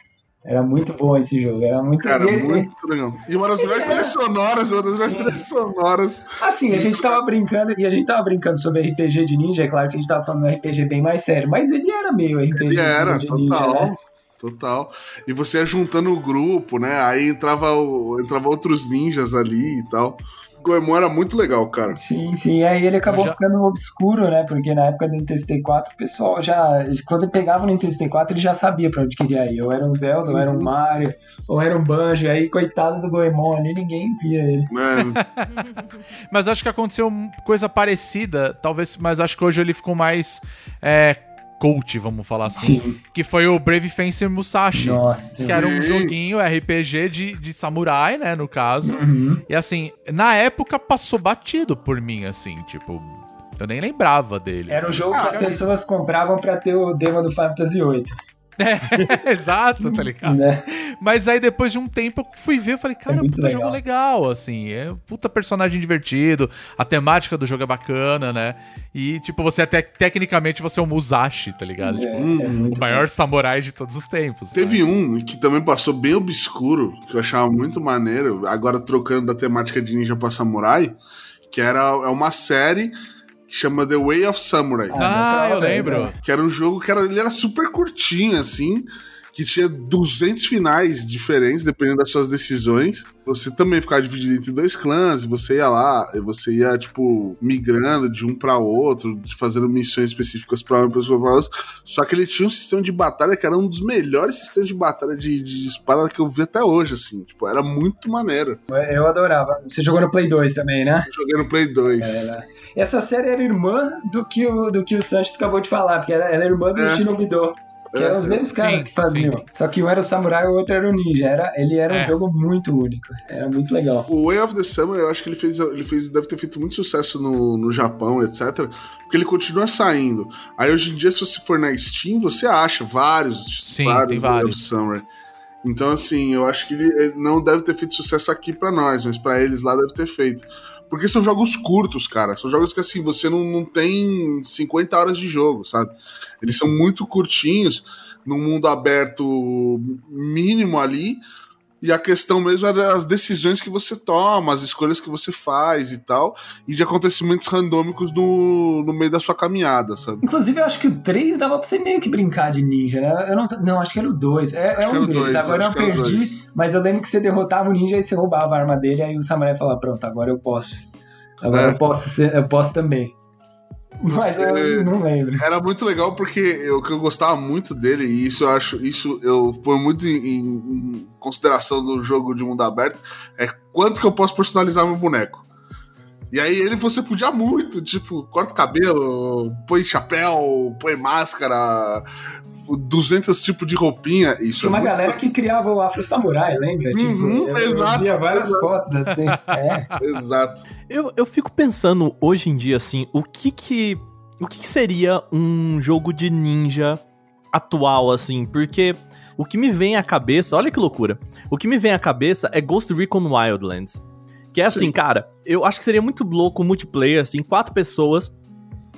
Speaker 5: Era muito bom esse jogo, era muito
Speaker 4: Cara,
Speaker 5: e ele-
Speaker 4: muito legal. E uma das melhores trilhas sonoras, uma das melhores trilhas sonoras.
Speaker 5: Assim, a gente tava brincando, e a gente tava brincando sobre RPG de ninja, é claro que a gente tava falando um RPG bem mais sério, mas ele era meio RPG
Speaker 4: Ele era,
Speaker 5: de ninja,
Speaker 4: total.
Speaker 5: né?
Speaker 4: Total. E você ia juntando o grupo, né? Aí entrava, o- entrava outros ninjas ali e tal. Goemon era muito legal, cara.
Speaker 5: Sim, sim, e aí ele acabou
Speaker 1: já-
Speaker 5: ficando obscuro, né? Porque na época do Nintendo 64, o pessoal já. Quando ele pegava o Nintendo 64, ele já sabia pra onde queria ir. Ou era um Zelda, ou era um Mario, ou era um Banjo. Aí, coitado do Goemon ali, ninguém via ele.
Speaker 4: Né?
Speaker 1: Mas acho que aconteceu coisa parecida, talvez, mas acho que hoje ele ficou mais é, cult, vamos falar assim.
Speaker 5: Sim.
Speaker 1: Que foi o Brave Fencer Musashi.
Speaker 5: Nossa.
Speaker 1: Que era um joguinho RPG de, de samurai, né, no caso.
Speaker 5: Uhum.
Speaker 1: E assim, na época passou batido por mim, assim, tipo, eu nem lembrava dele.
Speaker 5: Era um jogo que as pessoas compravam pra ter o demo do Final Fantasy VIII.
Speaker 1: Exato, tá ligado?
Speaker 5: Né?
Speaker 1: Mas aí depois de um tempo eu fui ver, eu falei, cara,
Speaker 5: muito
Speaker 1: puta
Speaker 5: legal.
Speaker 1: jogo legal, assim, é um puta personagem divertido, a temática do jogo é bacana, né? E tipo, você até tecnicamente você é um Musashi, tá ligado?
Speaker 5: É,
Speaker 1: Tipo,
Speaker 5: é
Speaker 1: o maior samurai de todos os tempos.
Speaker 4: Teve
Speaker 1: né?
Speaker 4: um que também passou bem obscuro, que eu achava muito maneiro, agora trocando da temática de ninja pra samurai, que era é uma série que chama The Way of Samurai.
Speaker 1: Ah, eu
Speaker 5: legal,
Speaker 1: lembro.
Speaker 5: né?
Speaker 4: Que era um jogo que era, ele era super curtinho, assim, que tinha 200 finais diferentes, dependendo das suas decisões. Você também ficava dividido entre dois clãs, e você ia lá, e você ia, tipo, migrando de um pra outro, fazendo missões específicas pra uma pessoa pra outra. Só que ele tinha um sistema de batalha que era um dos melhores sistemas de batalha de, de espada que eu vi até hoje, assim. Tipo, era muito maneiro.
Speaker 5: Eu adorava. Você jogou no Play 2 também, né?
Speaker 4: Eu joguei no Play 2.
Speaker 5: Era- Essa série era irmã do que o, do que o Sanches acabou de falar, porque ela, ela é irmã do
Speaker 4: É.
Speaker 5: Shinobido. Que eram os mesmos caras
Speaker 1: Sim,
Speaker 5: que faziam. Só que um era o samurai e o outro era o ninja. Era, ele era
Speaker 1: É.
Speaker 5: um jogo muito único. Era muito legal.
Speaker 4: O Way of the Summer, eu acho que ele fez, ele fez, deve ter feito muito sucesso no, no Japão, etc. Porque ele continua saindo. Aí hoje em dia, se você for na Steam, você acha vários,
Speaker 1: Sim,
Speaker 4: vários
Speaker 1: tem
Speaker 4: Way of
Speaker 1: vários.
Speaker 4: Summer. Então, assim, eu acho que ele ele não deve ter feito sucesso aqui pra nós, mas pra eles lá deve ter feito. Porque são jogos curtos, cara. São jogos que, assim, você não, não tem 50 horas de jogo, sabe? Eles são muito curtinhos, num mundo aberto mínimo ali. E a questão mesmo é das decisões que você toma, as escolhas que você faz e tal, e de acontecimentos randômicos no, no meio da sua caminhada, sabe?
Speaker 5: Inclusive, eu acho que o 3 dava pra você meio que brincar de ninja, né? Eu não, não acho que era o 2. É, é
Speaker 4: Acho que era
Speaker 5: um
Speaker 4: o
Speaker 5: deles.
Speaker 4: dois,
Speaker 5: agora eu
Speaker 4: era o
Speaker 5: perdi, mas eu lembro que você derrotava o ninja e você roubava a arma dele, aí o samurai falava, pronto, agora eu posso. Agora
Speaker 4: É.
Speaker 5: eu posso ser, eu posso também. Mas
Speaker 4: Você-
Speaker 5: eu não lembro.
Speaker 4: Era muito legal porque eu, o que eu gostava muito dele, e isso eu acho, isso eu ponho muito em, em consideração do jogo de mundo aberto, é quanto que eu posso personalizar meu boneco. E aí ele você podia muito, tipo, corta o cabelo, põe chapéu, põe máscara, 200 tipos de roupinha. Isso
Speaker 5: Tinha
Speaker 4: é
Speaker 5: uma
Speaker 4: muito
Speaker 5: galera que criava o Afro Samurai, lembra?
Speaker 4: Uhum,
Speaker 5: tipo, eu,
Speaker 4: exato,
Speaker 5: eu via várias
Speaker 4: exato.
Speaker 5: fotos assim. É.
Speaker 4: Exato.
Speaker 3: Eu, eu fico pensando hoje em dia, assim, o que que. O que que seria um jogo de ninja atual, assim? Porque o que me vem à cabeça, olha que loucura. O que me vem à cabeça é Ghost Recon Wildlands. Que é assim,
Speaker 4: Sim.
Speaker 3: cara, eu acho que seria muito louco multiplayer, assim, quatro pessoas,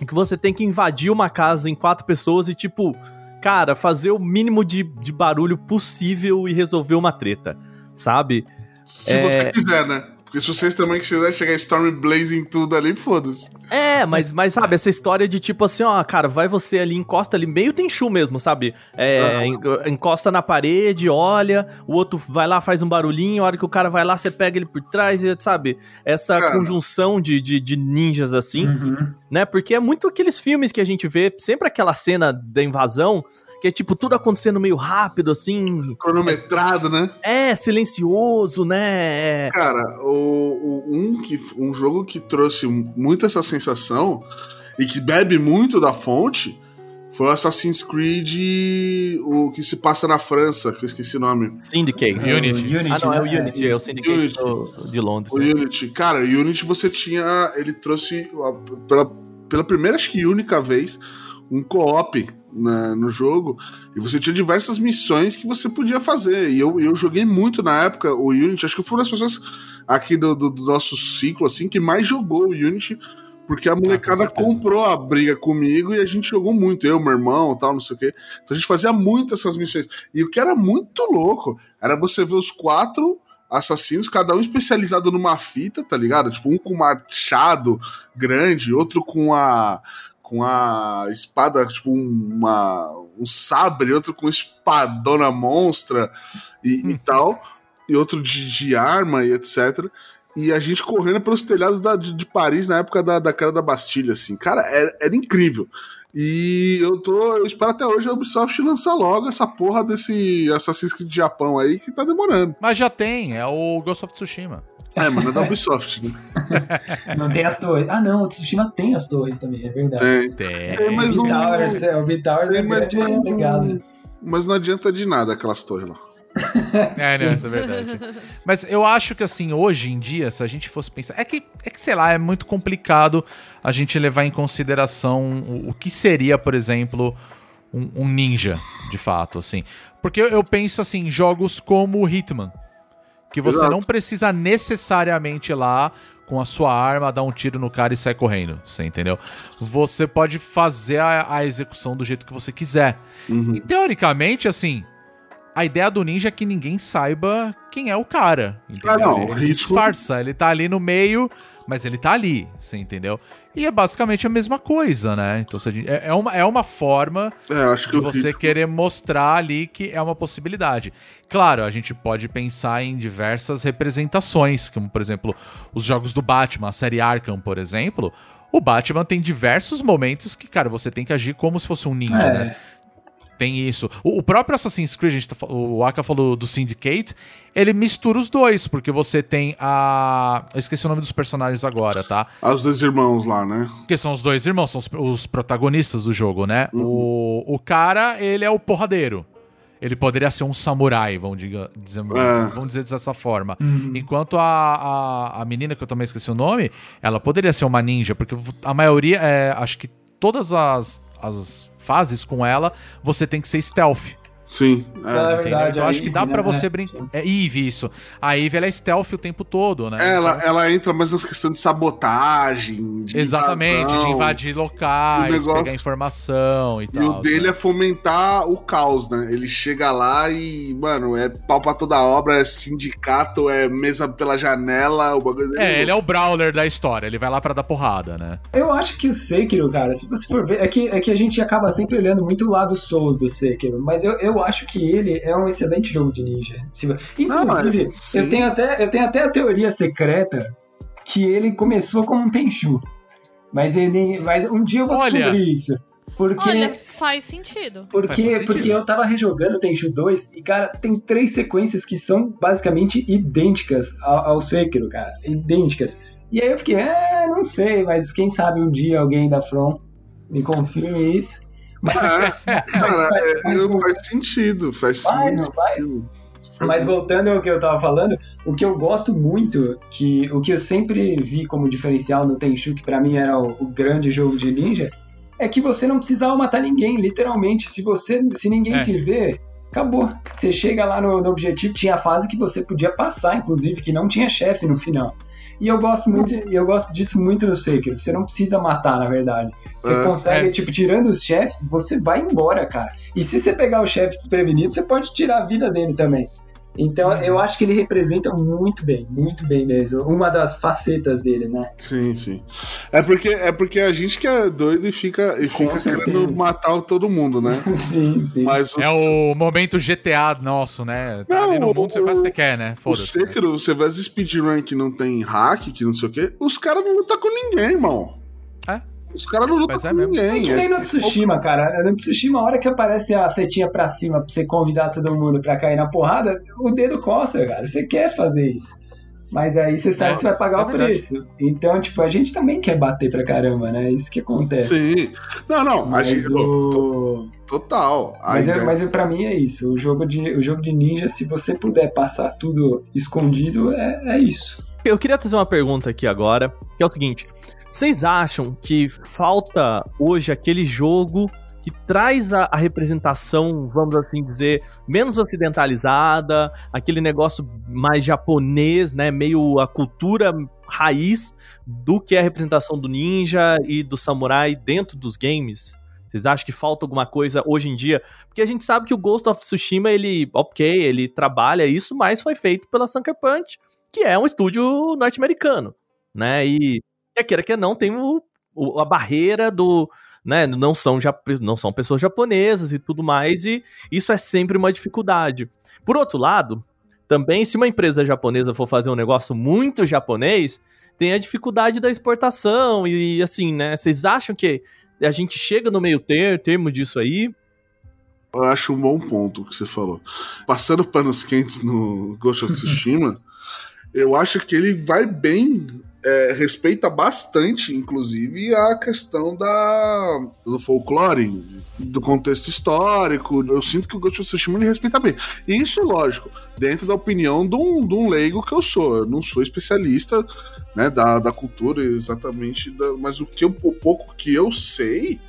Speaker 3: em que você tem que invadir uma casa em quatro pessoas e, tipo, cara, fazer o mínimo de, de barulho possível e resolver uma treta, sabe?
Speaker 4: Se
Speaker 3: É.
Speaker 4: você quiser, né? Porque se vocês também quiserem chegar Storm Blaze em tudo ali, foda-se.
Speaker 3: É, mas, mas sabe, essa história de tipo assim, ó, cara, vai você ali, encosta ali, meio Tenchu mesmo, sabe? É, en- encosta na parede, olha, o outro vai lá, faz um barulhinho, a hora que o cara vai lá, você pega ele por trás, e, sabe? Essa
Speaker 4: Cara.
Speaker 3: conjunção de, de, de ninjas assim,
Speaker 5: Uhum.
Speaker 3: né? Porque é muito aqueles filmes que a gente vê, sempre aquela cena da invasão, que é tipo tudo acontecendo meio rápido, assim,
Speaker 4: Cronometrado, né?
Speaker 3: é silencioso, né? É-
Speaker 4: Cara, o, o- um, que, um jogo que trouxe muito essa sensação e que bebe muito da fonte foi o Assassin's Creed, o que se passa na França, que eu esqueci o nome.
Speaker 3: Syndicate.
Speaker 1: Unity.
Speaker 3: Ah, não, é o
Speaker 5: né?
Speaker 3: Unity, é o Syndicate
Speaker 4: Unity.
Speaker 3: do- de Londres.
Speaker 4: O
Speaker 3: né?
Speaker 4: Unity. Cara, o Unity você tinha. Ele trouxe pela, pela primeira, acho que única vez, um co-op na- no jogo. E você tinha diversas missões que você podia fazer. E eu, eu joguei muito na época o Unity. Acho que eu fui uma das pessoas aqui do, do- do nosso ciclo, assim, que mais jogou o Unity. Porque a molecada
Speaker 1: certeza.
Speaker 4: comprou a briga comigo e a gente jogou muito. Eu, meu irmão tal, não sei o quê. Então a gente fazia muito essas missões. E o que era muito louco era você ver os quatro assassinos, cada um especializado numa fita, tá ligado? Tipo, um com machado grande, outro com a com a espada, tipo uma, um sabre, outro com espadona monstra e, e tal, e outro de, de arma e etc. E a gente correndo pelos telhados da- de, de Paris na época da, da cara da Bastilha, assim. Cara, era, era incrível. E eu tô. Eu espero até hoje a Ubisoft lançar logo essa porra desse Assassin's Creed Japão aí que tá demorando.
Speaker 1: Mas já tem, é o Ghost of Tsushima.
Speaker 4: É, mano, é da Ubisoft, né?
Speaker 5: Não tem as torres. Ah, não, o Tsushima tem as torres também, é verdade.
Speaker 4: Tem.
Speaker 1: Tem.
Speaker 4: Mas não-
Speaker 5: é, o B-Towers é grande
Speaker 4: não-
Speaker 5: legado.
Speaker 4: Mas não adianta de nada aquelas torres lá.
Speaker 1: É, né? Isso é verdade. Mas eu acho que, assim, hoje em dia, se a gente fosse pensar. É que, é que sei lá, é muito complicado a gente levar em consideração o, o que seria, por exemplo, um, um ninja, de fato, assim. Porque eu, eu penso, assim, em jogos como Hitman. Que você
Speaker 4: Exato.
Speaker 1: não precisa necessariamente ir lá com a sua arma, dar um tiro no cara e sair correndo. Você entendeu? Você pode fazer a, a execução do jeito que você quiser.
Speaker 4: Uhum.
Speaker 1: E teoricamente, assim, a ideia do ninja é que ninguém saiba quem é o cara. Entendeu?
Speaker 4: Ah, não,
Speaker 1: ele ele se disfarça, ele tá ali no meio, mas ele tá ali, você entendeu? E é basicamente a mesma coisa, né? Então se a gente- é, é uma, é uma forma
Speaker 4: É, que
Speaker 1: de
Speaker 4: o
Speaker 1: você
Speaker 4: ritmo-
Speaker 1: querer mostrar ali que é uma possibilidade. Claro, a gente pode pensar em diversas representações, como por exemplo, os jogos do Batman, a série Arkham, por exemplo. O Batman tem diversos momentos que, cara, você tem que agir como se fosse um ninja,
Speaker 5: É.
Speaker 1: né? Tem isso. O, o próprio Assassin's Creed, a gente tá o Aka falou do Syndicate, ele mistura os dois, porque você tem a. Eu esqueci o nome dos personagens agora, tá?
Speaker 4: Os dois irmãos lá, né?
Speaker 1: Que são os dois irmãos, são os, os protagonistas do jogo, né? O, o cara, ele é o porradeiro. Ele poderia ser um samurai, vamos, diga, dizer,
Speaker 4: É.
Speaker 1: vamos dizer dessa forma. Enquanto a, a, a menina, que eu também esqueci o nome, ela poderia ser uma ninja, porque a maioria, é, acho que todas as, as fases com ela, você tem que ser stealth.
Speaker 4: Sim.
Speaker 5: É
Speaker 4: É.
Speaker 5: verdade,
Speaker 1: então acho que dá
Speaker 5: né?
Speaker 1: você
Speaker 5: É,
Speaker 1: brincar. É Eve, isso. A Eve, ela é stealth o tempo todo, né?
Speaker 4: Ela,
Speaker 1: Então-
Speaker 4: ela entra mais nas questões de sabotagem. De
Speaker 1: Exatamente, de
Speaker 4: invasão.
Speaker 1: invadir locais,
Speaker 4: negócio-
Speaker 1: pegar informação e
Speaker 4: E
Speaker 1: tal.
Speaker 4: o dele
Speaker 1: né?
Speaker 4: é fomentar o caos, né? Ele chega lá e, mano, é pau pra toda obra, é sindicato, é mesa pela janela, o bagulho dele.
Speaker 1: É, ele é o Brawler da história, ele vai lá pra dar porrada, né?
Speaker 5: Eu acho que o Sekiro, cara, se você for ver, é que, é que a gente acaba sempre olhando muito o lado Souls do Sekiro, mas eu, eu acho que ele é um excelente jogo de ninja. Inclusive,
Speaker 4: sim.
Speaker 5: eu, tenho até, eu tenho até a teoria secreta que ele começou como um Tenchu. Mas ele. Mas um dia eu vou
Speaker 1: Olha.
Speaker 5: descobrir isso. Porque.
Speaker 2: Olha, faz sentido.
Speaker 1: Faz
Speaker 5: Porque,
Speaker 1: sentido.
Speaker 5: porque eu tava rejogando o Tenchu 2 e, cara, tem três sequências que são basicamente idênticas ao, ao Sekiro, cara. Idênticas. E aí eu fiquei, é, não sei, mas quem sabe um dia alguém da From me confirme isso. Mas,
Speaker 4: cara,
Speaker 5: mas-
Speaker 4: é,
Speaker 5: mas-
Speaker 4: faz sentido, faz
Speaker 5: Vai,
Speaker 4: muito
Speaker 5: não vai?
Speaker 4: sentido. Faz
Speaker 5: Mas voltando ao que eu tava falando, o que eu gosto muito, que o que eu sempre vi como diferencial no Tenchu, que pra mim era o, o grande jogo de ninja, é que você não precisava matar ninguém, literalmente. Se você, se ninguém
Speaker 1: É.
Speaker 5: te vê, acabou. Você chega lá no, no objetivo, tinha fase que você podia passar, inclusive, que não tinha chefe no final. E eu gosto muito, eu gosto disso muito no Sekiro. Você não precisa matar, na verdade. Você
Speaker 4: É.
Speaker 5: consegue,
Speaker 1: É.
Speaker 5: tipo, tirando os chefes, você vai embora, cara. E se você pegar o chefe desprevenido, você pode tirar a vida dele também. Então,
Speaker 1: Uhum.
Speaker 5: eu acho que ele representa muito bem, muito bem mesmo. Uma das facetas dele, né?
Speaker 4: Sim, sim. É porque, é porque a gente que é doido e fica, e fica querendo matar todo mundo, né?
Speaker 5: sim, sim.
Speaker 4: Mas o,
Speaker 1: É o momento GTA nosso, né? Tá
Speaker 4: Não,
Speaker 1: ali no mundo, você
Speaker 4: o-
Speaker 1: faz o que você quer, né?
Speaker 4: o. Sekiro, você vai speedrun que não tem hack, que não sei o quê, os caras não lutam com ninguém, irmão.
Speaker 1: É.
Speaker 4: Os caras não lutam
Speaker 1: Mas é
Speaker 4: com
Speaker 1: mesmo.
Speaker 5: É
Speaker 4: ninguém.
Speaker 5: que nem no Tsushima, cara. No Tsushima, a hora que aparece a setinha pra cima pra você convidar todo mundo pra cair na porrada, o dedo coça, cara. Você quer fazer isso. Mas aí você sabe
Speaker 1: É,
Speaker 5: que você vai pagar
Speaker 1: é
Speaker 5: o
Speaker 1: verdade.
Speaker 5: preço. Então, tipo, a gente também quer bater pra caramba, né? Isso que acontece.
Speaker 4: Sim. Não, não, a
Speaker 5: Mas
Speaker 4: gente,
Speaker 5: o...
Speaker 4: total.
Speaker 5: Mas, é, mas é, pra mim é isso. O jogo, de, o jogo de ninja, se você puder passar tudo escondido, é, é isso.
Speaker 3: Eu queria trazer uma pergunta aqui agora, que é o seguinte: vocês acham que falta hoje aquele jogo que traz a, a representação, vamos assim dizer, menos ocidentalizada, aquele negócio mais japonês, né, meio a cultura raiz do que é a representação do ninja e do samurai dentro dos games? Vocês acham que falta alguma coisa hoje em dia? Porque a gente sabe que o Ghost of Tsushima, ele, ok, ele trabalha isso, mas foi feito pela Sucker Punch, que é um estúdio norte-americano, né? E quer queira que não, tem o, o- a barreira do. Né, não, são não são pessoas japonesas e tudo mais, e isso é sempre uma dificuldade. Por outro lado, também, se uma empresa japonesa for fazer um negócio muito japonês, tem a dificuldade da exportação, e assim, né? Vocês acham que a gente chega no meio ter, termo disso aí?
Speaker 4: Eu acho um bom ponto que você falou. Passando panos quentes no Ghost of Tsushima, eu acho que ele vai bem, é, respeita bastante, inclusive, a questão da, do folclore, do contexto histórico. Eu sinto que o Ghost of Tsushima ele respeita bem. Isso, lógico, dentro da opinião de um, de um leigo que eu sou. Eu não sou especialista né, da, da cultura exatamente, da, mas o, que eu, o pouco que eu sei,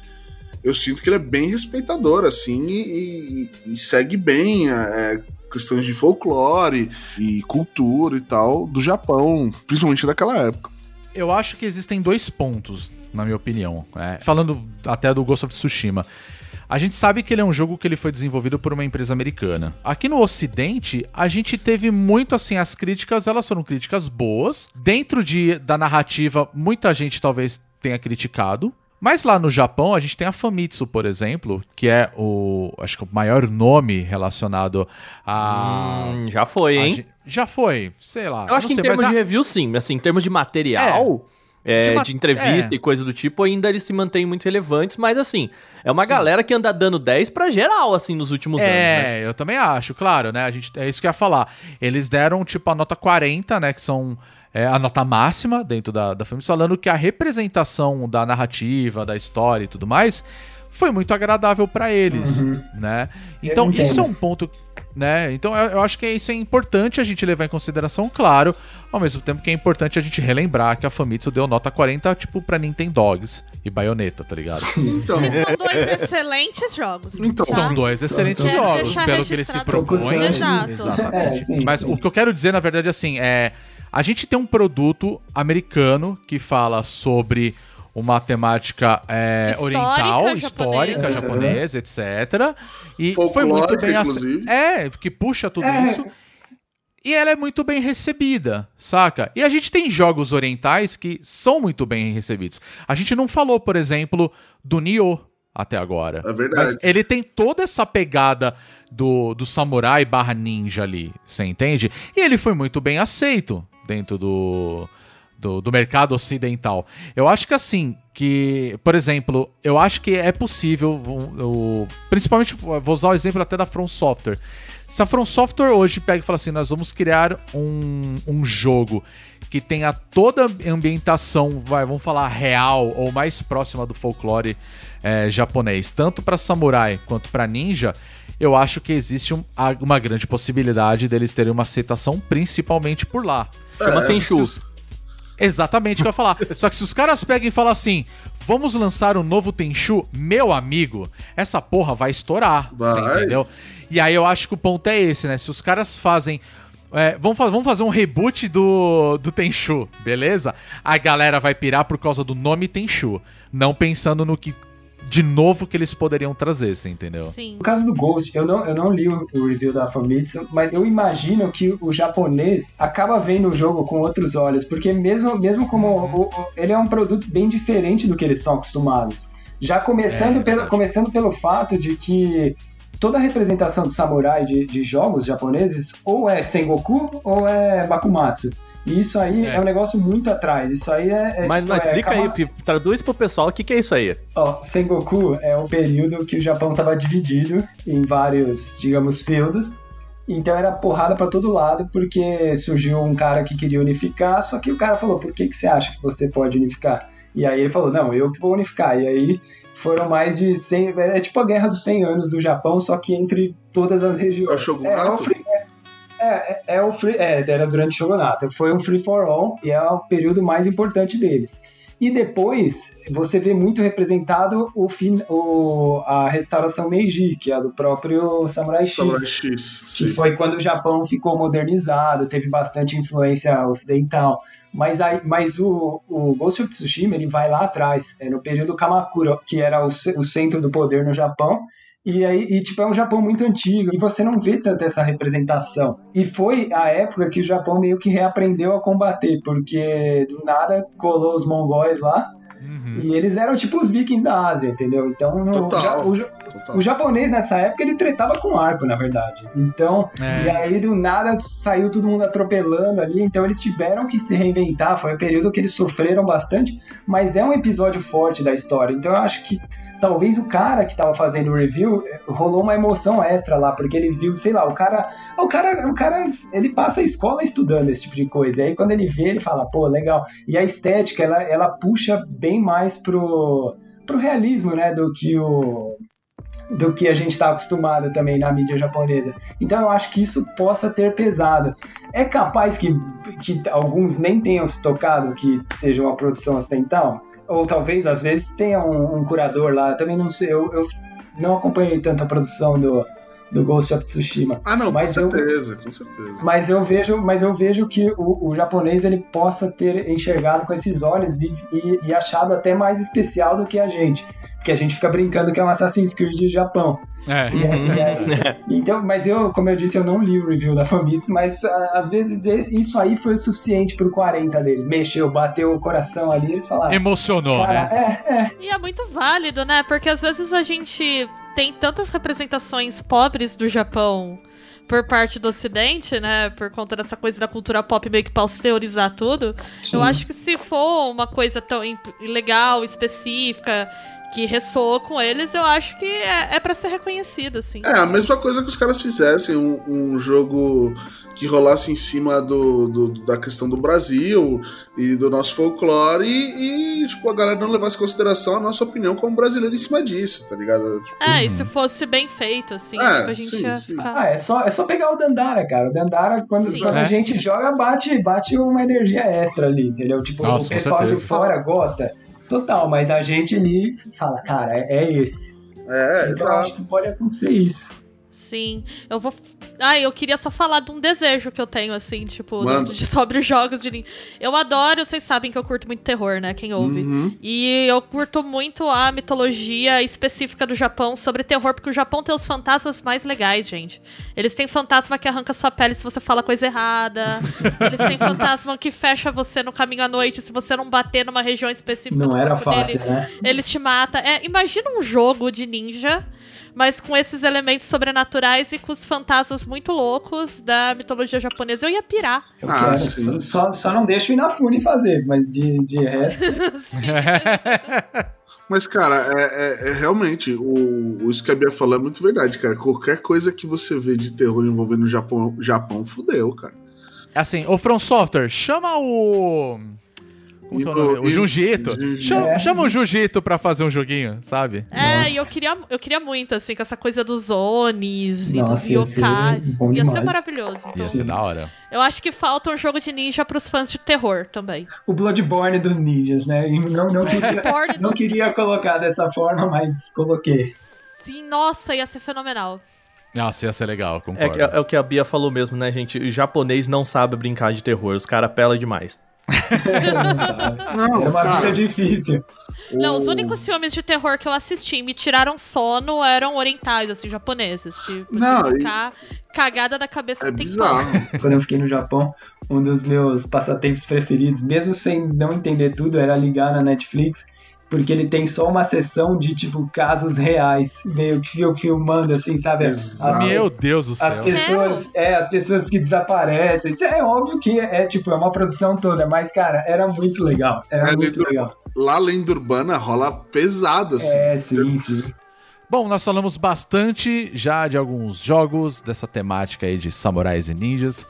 Speaker 4: eu sinto que ele é bem respeitador, assim, e, e, e segue bem é, questões de folclore e cultura e tal do Japão, principalmente daquela época.
Speaker 1: Eu acho que existem dois pontos, na minha opinião. É, falando até do Ghost of Tsushima. A gente sabe que ele é um jogo que ele foi desenvolvido por uma empresa americana. Aqui no Ocidente, a gente teve muito assim as críticas, elas foram críticas boas. Dentro de, da narrativa, muita gente talvez tenha criticado. Mas lá no Japão, a gente tem a Famitsu, por exemplo, que é o, acho que o maior nome relacionado a...
Speaker 3: Hum, já foi,
Speaker 1: a
Speaker 3: hein?
Speaker 1: já foi, sei lá.
Speaker 3: Eu acho que em
Speaker 1: sei,
Speaker 3: termos
Speaker 1: mas
Speaker 3: de
Speaker 1: a-
Speaker 3: review, sim. Assim, em termos de material, é,
Speaker 1: De
Speaker 3: de,
Speaker 1: ma-
Speaker 3: entrevista
Speaker 1: é.
Speaker 3: e coisa do tipo, ainda eles se mantêm muito relevantes, mas assim, é uma
Speaker 1: Sim.
Speaker 3: galera que anda dando 10 pra geral, assim, nos últimos anos, né?
Speaker 1: É, eu também acho, claro, né? A gente, é isso que eu ia falar. Eles deram, tipo, a nota 40, né? Que são é, a nota máxima dentro da, da família, falando que a representação da narrativa, da história e tudo mais foi muito agradável pra eles, né? Então, isso é um ponto, né? Então, eu, eu acho que isso é importante a gente levar em consideração, claro, ao mesmo tempo que é importante a gente relembrar que a Famitsu deu nota 40, tipo, pra Nintendogs e Bayonetta, tá ligado?
Speaker 4: Então,
Speaker 2: Que são dois excelentes jogos.
Speaker 4: Então,
Speaker 2: tá?
Speaker 1: São dois excelentes
Speaker 2: Quero
Speaker 1: jogos, pelo que eles se propõem.
Speaker 2: Exato.
Speaker 1: Exatamente.
Speaker 5: É, sim,
Speaker 1: Mas
Speaker 5: sim.
Speaker 1: o que eu quero dizer, na verdade, assim, é. A gente tem um produto americano que fala sobre uma temática é,
Speaker 2: Histórica,
Speaker 1: oriental, histórica,
Speaker 5: japonesa.
Speaker 1: japonesa, etc. E foi
Speaker 4: Folclórica,
Speaker 1: muito bem
Speaker 4: inclusive.
Speaker 1: É, que puxa tudo
Speaker 5: É.
Speaker 1: isso. E ela é muito bem recebida, saca? E a gente tem jogos orientais que são muito bem recebidos. A gente não falou, por exemplo, do Nioh até agora.
Speaker 4: É verdade.
Speaker 1: Mas ele tem toda essa pegada do, do samurai barra ninja ali, você entende? E ele foi muito bem aceito dentro do, do, do mercado ocidental. Eu acho que assim, que, por exemplo, eu acho que é possível, o- principalmente, vou usar o exemplo até da From Software. Se a From Software hoje pega e fala assim, nós vamos criar um, um jogo que tenha toda a ambientação, vai, vamos falar, real ou mais próxima do folclore é, japonês, tanto para samurai quanto para ninja, eu acho que existe um- uma grande possibilidade deles terem uma aceitação, principalmente por lá.
Speaker 3: Chama
Speaker 4: É,
Speaker 1: Exatamente o que eu ia falar. Só que se os caras pegam e falam assim: vamos lançar um novo Tenchu, meu amigo, essa porra vai estourar.
Speaker 4: Vai.
Speaker 1: Entendeu? E aí eu acho que o ponto é esse, né? Se os caras fazem. é, vamos, fa- vamos fazer um reboot do, do Tenchu, beleza? A galera vai pirar por causa do nome Tenchu. Não pensando no que. De novo que eles poderiam trazer, você entendeu?
Speaker 2: Sim.
Speaker 5: No caso do Ghost, eu não, eu não li o, o review da Famitsu, mas eu imagino que o japonês acaba vendo o jogo com outros olhos, porque mesmo, mesmo como o- o- ele é um produto bem diferente do que eles são acostumados. Já começando,
Speaker 1: É,
Speaker 5: pelo, começando pelo fato de que toda a representação do samurai de, de jogos japoneses ou é Sengoku ou é Bakumatsu. E isso aí é,
Speaker 1: É.
Speaker 5: um negócio muito atrás. Isso aí é. é
Speaker 3: Mas,
Speaker 5: tipo,
Speaker 3: mas
Speaker 5: é
Speaker 3: explica
Speaker 5: Kama-
Speaker 3: aí, traduz pro pessoal o que, que é isso aí.
Speaker 5: Ó, Sengoku é o período que o Japão estava dividido em vários, digamos, feudos. Então era porrada pra todo lado, porque surgiu um cara que queria unificar, só que o cara falou: por que, que você acha que você pode unificar? E aí ele falou: não, eu que vou unificar. E aí foram mais de 100. É tipo a guerra dos 100 anos do Japão, só que entre todas as regiões.
Speaker 4: É o Shogunato?
Speaker 5: É, o free- é, é, é o free, é, era durante o Shogunato. Foi um free for all e é o período mais importante deles. E depois você vê muito representado o fim, o, a restauração Meiji, que é a do próprio Samurai X.
Speaker 4: Samurai X.
Speaker 5: Que foi quando o Japão ficou modernizado, teve bastante influência ocidental. Mas, aí, mas o, o Ghost of Tsushima ele vai lá atrás, é no período Kamakura, que era o, o centro do poder no Japão. E aí, e, tipo, é um Japão muito antigo, e você não vê tanta essa representação. E foi a época que o Japão meio que reaprendeu a combater, porque do nada colou os mongóis lá,
Speaker 1: Uhum.
Speaker 5: e eles eram tipo os vikings da Ásia, entendeu? Então,
Speaker 4: Total.
Speaker 5: ja- o, ja-
Speaker 4: Total.
Speaker 5: o japonês nessa época ele tretava com arco, na verdade. Então,
Speaker 1: É.
Speaker 5: e aí do nada saiu todo mundo atropelando ali, então eles tiveram que se reinventar. Foi um período que eles sofreram bastante, mas é um episódio forte da história. Então eu acho que talvez o cara que tava fazendo o review eh, rolou uma emoção extra lá, porque ele viu, sei lá, o cara, o cara, o cara, ele passa a escola estudando esse tipo de coisa. E aí quando ele vê, ele fala, pô, legal. E a estética, ela, ela puxa bem mais pro, pro realismo, né, do que o do que a gente está acostumado também na mídia japonesa. Então eu acho que isso possa ter pesado. É capaz que, que alguns nem tenham se tocado que seja uma produção ocidental? Ou talvez, às vezes, tenha um, um curador lá. Também não sei, eu, eu não acompanhei tanto a produção do, do Ghost of Tsushima.
Speaker 4: Ah, não,
Speaker 5: Mas
Speaker 4: com
Speaker 5: eu-
Speaker 4: certeza, com certeza.
Speaker 5: Mas eu vejo, mas eu vejo que o, o japonês ele possa ter enxergado com esses olhos e, e, e achado até mais especial do que a gente. Porque a gente fica brincando que é um Assassin's Creed do Japão.
Speaker 1: É.
Speaker 5: E e aí- então, mas eu, como eu disse, eu não li o review da Famitsu, mas ah, às vezes esse- isso aí foi o suficiente pro 40 deles. Mexeu, bateu o coração ali, eles falaram.
Speaker 1: Emocionou,
Speaker 5: Cara,
Speaker 1: né?
Speaker 5: é, é.
Speaker 2: E é muito válido, né? Porque às vezes a gente tem tantas representações pobres do Japão por parte do Ocidente, né? Por conta dessa coisa da cultura pop meio que pasteurizar tudo.
Speaker 5: Sim.
Speaker 2: Eu acho que se for uma coisa tão legal, específica, que ressoa com eles, eu acho que é, é para ser reconhecido, assim.
Speaker 4: É, a mesma coisa que os caras fizessem um, um jogo que rolasse em cima do, do- da questão do Brasil e do nosso folclore e, e, tipo, a galera não levasse em consideração a nossa opinião como brasileiro em cima disso, tá ligado? Tipo,
Speaker 2: É, e se fosse bem feito, assim,
Speaker 4: É,
Speaker 2: tipo, a gente
Speaker 4: sim,
Speaker 2: ia
Speaker 4: sim.
Speaker 2: ficar.
Speaker 5: Ah, é só, é só pegar o Dandara, cara. O Dandara, quando,
Speaker 2: Sim.
Speaker 5: quando
Speaker 1: É.
Speaker 5: a gente joga, bate, bate uma energia extra ali, entendeu? Tipo,
Speaker 1: Nossa,
Speaker 5: o pessoal de fora gosta. Total, mas a gente ali fala, cara, é, é esse.
Speaker 4: é,
Speaker 5: então acho
Speaker 4: exato.
Speaker 5: que pode acontecer isso.
Speaker 2: Sim, eu vou. Ah, eu queria só falar de um desejo que eu tenho, assim, tipo, de- sobre os jogos de ninja. Eu adoro, vocês sabem que eu curto muito terror, né? Quem ouve.
Speaker 4: Uhum.
Speaker 2: E eu curto muito a mitologia específica do Japão sobre terror, porque o Japão tem os fantasmas mais legais, gente. Eles têm fantasma que arranca sua pele se você fala coisa errada. Eles têm fantasma que fecha você no caminho à noite se você não bater numa região específica
Speaker 5: Não
Speaker 2: do
Speaker 5: era fácil,
Speaker 2: dele.
Speaker 5: né?
Speaker 2: Ele te mata. É, imagina um jogo de ninja, mas com esses elementos sobrenaturais e com os fantasmas muito loucos da mitologia japonesa. Eu ia pirar.
Speaker 5: Eu
Speaker 4: Ah,
Speaker 5: quero.
Speaker 4: sim.
Speaker 5: Só, só não deixa o Inafune fazer, mas de, de resto.
Speaker 4: Mas, cara, é, é- é realmente, o, o isso que a Bia falou é muito verdade, cara. Qualquer coisa que você vê de terror envolvendo o Japão, Japão fudeu, cara.
Speaker 1: Assim, o From Software, chama o. Como que é o
Speaker 4: E o-
Speaker 1: nome? O Junji Ito.
Speaker 4: Junji-
Speaker 1: Chama,
Speaker 5: É.
Speaker 1: chama o Junji Ito pra fazer um joguinho, sabe?
Speaker 2: É,
Speaker 5: Nossa.
Speaker 2: e eu queria, eu queria muito, assim, com essa coisa dos Onis e
Speaker 5: Nossa,
Speaker 2: dos
Speaker 5: ia ser
Speaker 2: yokai.
Speaker 5: bom
Speaker 2: Ia ser maravilhoso. Então,
Speaker 1: Ia ser da hora.
Speaker 2: eu acho que falta um jogo de ninja pros fãs de terror também.
Speaker 5: O Bloodborne dos ninjas, né? E não, não queria, não queria
Speaker 2: ninjas.
Speaker 5: colocar dessa forma, mas coloquei.
Speaker 2: Sim, nossa, ia ser fenomenal.
Speaker 1: Nossa, ia ser legal,
Speaker 3: É,
Speaker 1: concordo.
Speaker 3: que- é o que a Bia falou mesmo, né, gente? O japonês não sabe brincar de terror, os caras apelam demais.
Speaker 5: Não Era uma
Speaker 4: cara,
Speaker 5: vida difícil.
Speaker 2: Não,
Speaker 4: o-
Speaker 2: os únicos filmes de terror que eu assisti e me tiraram sono eram orientais, assim, japoneses. Tipo,
Speaker 4: Não,
Speaker 2: de
Speaker 4: e-
Speaker 2: ficar cagada da cabeça
Speaker 4: É
Speaker 2: tempo
Speaker 4: bizarro.
Speaker 5: Quando eu fiquei no Japão, um dos meus passatempos preferidos, mesmo sem não entender tudo, era ligar na Netflix, porque ele tem só uma sessão de, tipo, casos reais, meio que fil- filmando, assim, sabe? As.
Speaker 1: Meu Deus do
Speaker 5: as
Speaker 1: céu.
Speaker 5: pessoas, é, as pessoas que desaparecem. Isso é óbvio que é, tipo, é uma produção toda, mas, cara, era muito legal. Era
Speaker 4: É,
Speaker 5: muito
Speaker 4: lenda-
Speaker 5: legal.
Speaker 4: Lá, lenda urbana, rola pesada, assim.
Speaker 5: É, sim, sim.
Speaker 1: Bom, nós falamos bastante já de alguns jogos dessa temática aí de samurais e ninjas.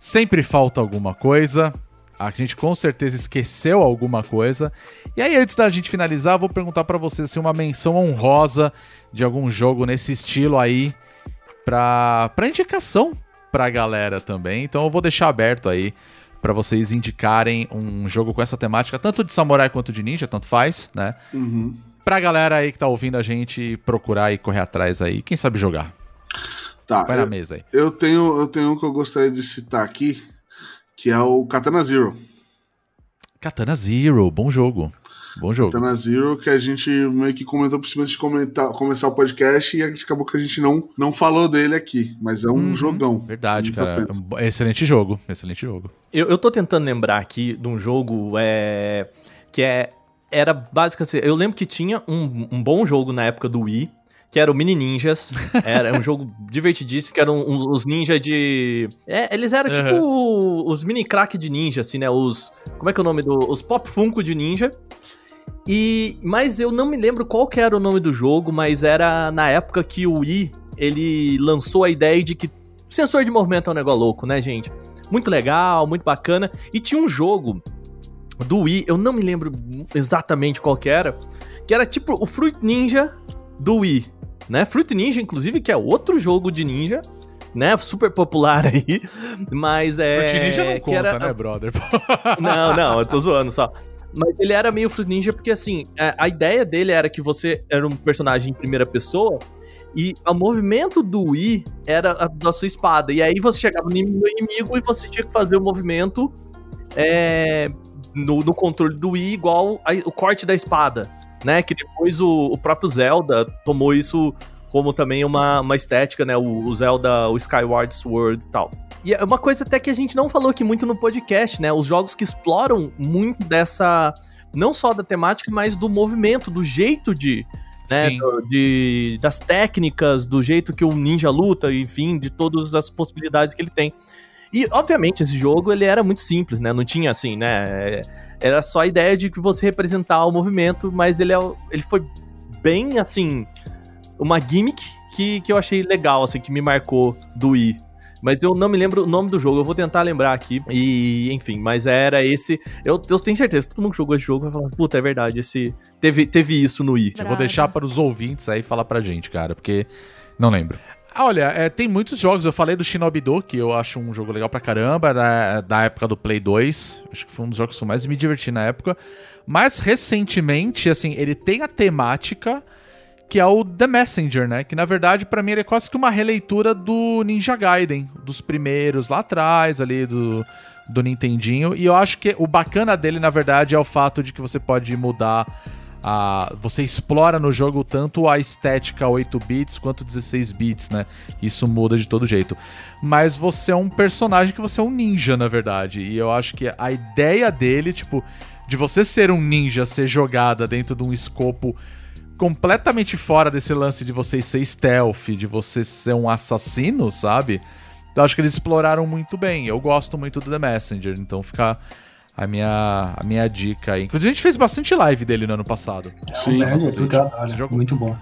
Speaker 1: Sempre falta alguma coisa. A gente com certeza esqueceu alguma coisa. E aí, antes da gente finalizar, vou perguntar pra vocês se uma menção honrosa de algum jogo nesse estilo aí pra, pra indicação pra galera também. Então eu vou deixar aberto aí pra vocês indicarem um jogo com essa temática, tanto de samurai quanto de ninja, tanto faz, né?
Speaker 4: Uhum.
Speaker 1: pra galera aí que tá ouvindo a gente procurar e correr atrás aí. Quem sabe jogar?
Speaker 4: Tá,
Speaker 1: Vai na mesa aí.
Speaker 4: eu tenho, eu tenho um que eu gostaria de citar aqui, que é o Katana Zero.
Speaker 1: Katana Zero, bom jogo. Bom jogo.
Speaker 4: Katana Zero, que a gente meio que comentou por cima de comentar, começar o podcast e a gente acabou que a gente não, não falou dele aqui, mas é um
Speaker 1: Uhum.
Speaker 4: jogão.
Speaker 1: Verdade, cara. bo- Excelente jogo. Excelente jogo.
Speaker 3: Eu, eu tô tentando lembrar aqui de um jogo é, que é, era basicamente. Eu lembro que tinha um, um bom jogo na época do Wii, que era o Mini Ninjas. Era um jogo divertidíssimo, que eram uns, os ninjas de. É, eles eram
Speaker 1: Aham.
Speaker 3: tipo os mini crack de ninja, assim, né? Os. Como é que é o nome do. Os Pop Funko de ninja. E mas eu não me lembro qual que era o nome do jogo, mas era na época que o Wii ele lançou a ideia de que sensor de movimento é um negócio louco, né, gente? Muito legal, muito bacana. E tinha um jogo do Wii, eu não me lembro exatamente qual que era, que era tipo o Fruit Ninja do Wii, né? Fruit Ninja, inclusive, que é outro jogo de ninja, né? Super popular aí, mas é...
Speaker 1: Fruit Ninja não conta,
Speaker 3: era-
Speaker 1: né, brother?
Speaker 3: não, não, eu tô zoando só. Mas ele era meio Fruit Ninja porque, assim, a, a ideia dele era que você era um personagem em primeira pessoa e o movimento do Wii era a da sua espada. E aí você chegava no inimigo- no inimigo e você tinha que fazer o movimento é, no, no controle do Wii igual a- o corte da espada, né? Que depois o, o próprio Zelda tomou isso como também uma, uma estética, né? O, o Zelda, o Skyward Sword e tal. E é uma coisa até que a gente não falou aqui muito no podcast, né? Os jogos que exploram muito dessa. Não só da temática, mas do movimento, do jeito de. Né, do- de, das técnicas, do jeito que o ninja luta, enfim, de todas as possibilidades que ele tem. E, obviamente, esse jogo ele era muito simples, né? Não tinha assim, né? Era só a ideia de que você representar o movimento, mas ele, é, ele foi bem, assim, uma gimmick que, que eu achei legal, assim, que me marcou do Wii. Mas eu não me lembro o nome do jogo, eu vou tentar lembrar aqui. E, enfim, mas era esse. Eu, eu tenho certeza, todo mundo que jogou esse jogo vai falar, puta, é verdade, esse. Teve, teve isso no Wii.
Speaker 1: Eu vou deixar para os ouvintes aí falar pra gente, cara, porque não lembro. Olha, é, tem muitos jogos. Eu falei do Shinobi Do, que eu acho um jogo legal pra caramba, da, da época do Play 2. Acho que foi um dos jogos que eu mais me diverti na época. Mas recentemente, assim, ele tem a temática que é o The Messenger, né? Que na verdade, pra mim, ele é quase que uma releitura do Ninja Gaiden, dos primeiros lá atrás, ali do, do Nintendinho. E eu acho que o bacana dele, na verdade, é o fato de que você pode mudar a. Você explora no jogo tanto a estética 8 bits quanto 16 bits, né? Isso muda de todo jeito. Mas você é um personagem que você é um ninja, na verdade. E eu acho que a ideia dele, tipo, de você ser um ninja, ser jogada dentro de um escopo completamente fora desse lance de você ser stealth, de você ser um assassino, sabe? Eu acho que eles exploraram muito bem. Eu gosto muito do The Messenger, então fica a minha, a minha dica aí. Inclusive, a gente fez bastante live dele no ano passado.
Speaker 4: Sim.
Speaker 5: É, eu Muito bom.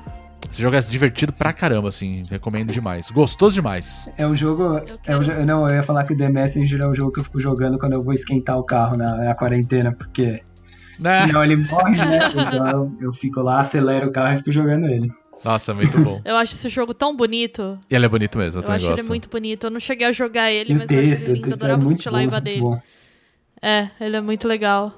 Speaker 1: Esse jogo é divertido pra caramba, assim. Recomendo demais. Gostoso demais.
Speaker 5: É o jogo. É o, não, eu ia falar que o The Messenger é o jogo que eu fico jogando quando eu vou esquentar o carro na, na quarentena, porque
Speaker 1: Né?
Speaker 5: senão ele morre, né? Então eu, eu fico lá, acelero o carro e fico jogando ele.
Speaker 1: Nossa, muito bom.
Speaker 2: Eu acho esse jogo tão bonito.
Speaker 1: Ele é bonito mesmo, eu,
Speaker 2: Eu,
Speaker 1: também
Speaker 2: acho
Speaker 1: gosto.
Speaker 2: ele muito bonito. Eu não cheguei a jogar ele,
Speaker 5: E
Speaker 2: mas eu
Speaker 5: texto,
Speaker 2: ele
Speaker 5: o
Speaker 2: lindo. Eu
Speaker 5: é
Speaker 2: adorava
Speaker 5: muito
Speaker 2: assistir live dele.
Speaker 5: bom.
Speaker 2: É, ele é muito legal.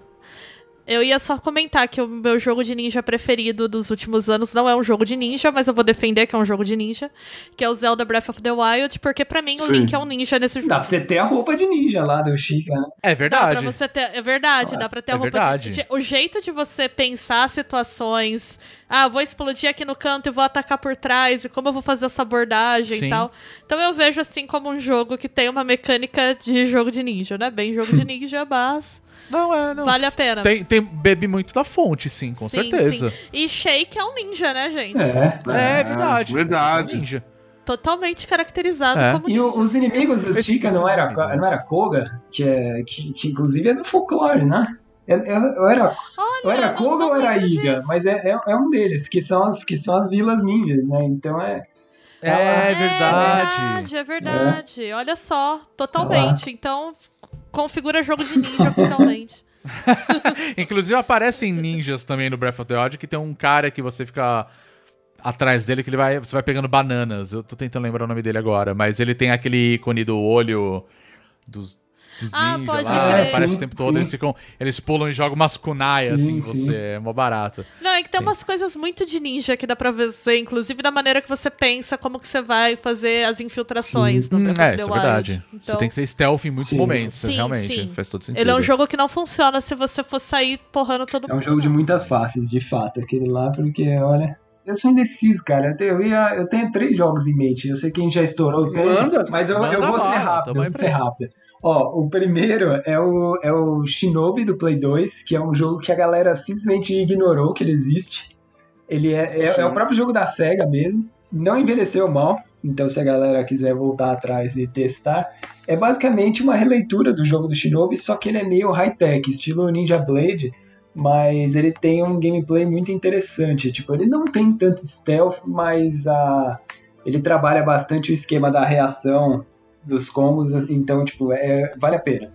Speaker 2: Eu ia só comentar que o meu jogo de ninja preferido dos últimos anos não é um jogo de ninja, mas eu vou defender que é um jogo de ninja, que é o Zelda Breath of the Wild, porque pra mim o
Speaker 4: Sim.
Speaker 2: Link é um ninja nesse jogo.
Speaker 5: Dá pra você ter a roupa de ninja lá do Chica, né?
Speaker 1: É
Speaker 2: Dá
Speaker 1: verdade.
Speaker 2: pra você ter. É verdade, dá pra ter
Speaker 1: É
Speaker 2: a roupa
Speaker 1: verdade.
Speaker 2: de, de- O jeito de você pensar situações. Ah, vou explodir aqui no canto e vou atacar por trás, e como eu vou fazer essa abordagem
Speaker 1: Sim.
Speaker 2: e tal. Então eu vejo assim como um jogo que tem uma mecânica de jogo de ninja, né? Bem jogo de ninja, mas
Speaker 1: Não, é, não.
Speaker 2: vale a pena.
Speaker 1: Tem, tem, bebe muito da fonte, sim, com
Speaker 2: Sim,
Speaker 1: certeza.
Speaker 2: sim. E Shake é um ninja, né, gente?
Speaker 5: É.
Speaker 1: É, verdade.
Speaker 4: verdade.
Speaker 1: Ninja.
Speaker 2: Totalmente caracterizado
Speaker 1: É.
Speaker 2: como
Speaker 5: E
Speaker 2: ninja.
Speaker 5: o- os inimigos do Chica não era,
Speaker 1: é
Speaker 5: não era Koga, que, é, que, que inclusive é do folclore, né? Eu, eu, eu era, eu era
Speaker 2: não-
Speaker 5: Koga
Speaker 2: não
Speaker 5: ou era Iga?
Speaker 2: disso.
Speaker 5: Mas é, é, é um deles, que são, as, que são as vilas ninjas, né? Então é.
Speaker 1: É,
Speaker 2: É
Speaker 1: verdade.
Speaker 2: verdade, é verdade. Olha só, totalmente. Então, configura jogo de ninja oficialmente.
Speaker 1: Inclusive aparecem ninjas também no Breath of the Wild, que tem um cara que você fica atrás dele que ele vai, você vai pegando bananas. Eu tô tentando lembrar o nome dele agora, mas ele tem aquele ícone do olho dos, dos
Speaker 2: Ah,
Speaker 1: ninjas
Speaker 2: pode
Speaker 1: lá,
Speaker 2: crer.
Speaker 1: aparece
Speaker 5: Sim,
Speaker 1: o tempo todo,
Speaker 5: sim.
Speaker 1: eles ficam, eles pulam e jogam umas kunai
Speaker 5: Sim,
Speaker 1: assim, você, é mó barato.
Speaker 2: Não, é que tem
Speaker 1: Sim.
Speaker 2: umas coisas muito de ninja que dá pra ver, inclusive da maneira que você pensa como que você vai fazer as infiltrações no
Speaker 1: Hum, é, isso é verdade.
Speaker 2: Então,
Speaker 1: Você tem que ser stealth em muitos
Speaker 5: Sim.
Speaker 1: momentos,
Speaker 2: Sim,
Speaker 1: realmente,
Speaker 2: sim.
Speaker 1: faz todo sentido.
Speaker 2: Ele é um jogo que não funciona se você for sair porrando todo mundo.
Speaker 5: É um jogo de muitas faces, de fato, aquele lá, porque, olha. Eu sou indeciso, cara. Eu tenho, eu, ia- eu tenho três jogos em mente. Eu sei que a gente já estourou o tempo,
Speaker 4: Manda.
Speaker 5: mas eu,
Speaker 1: Manda
Speaker 5: eu vou ser rápido. Eu vou ser rápido. Ó, o primeiro é o, é o Shinobi do Play 2, que é um jogo que a galera simplesmente ignorou que ele existe. Ele é, é, é o próprio jogo da SEGA mesmo. Não envelheceu mal, então se a galera quiser voltar atrás e testar, é basicamente uma releitura do jogo do Shinobi, só que ele é meio high-tech, estilo Ninja Blade, mas ele tem um gameplay muito interessante. Tipo, ele não tem tanto stealth, mas a, ele trabalha bastante o esquema da reação dos combos, então, tipo, é, vale a pena.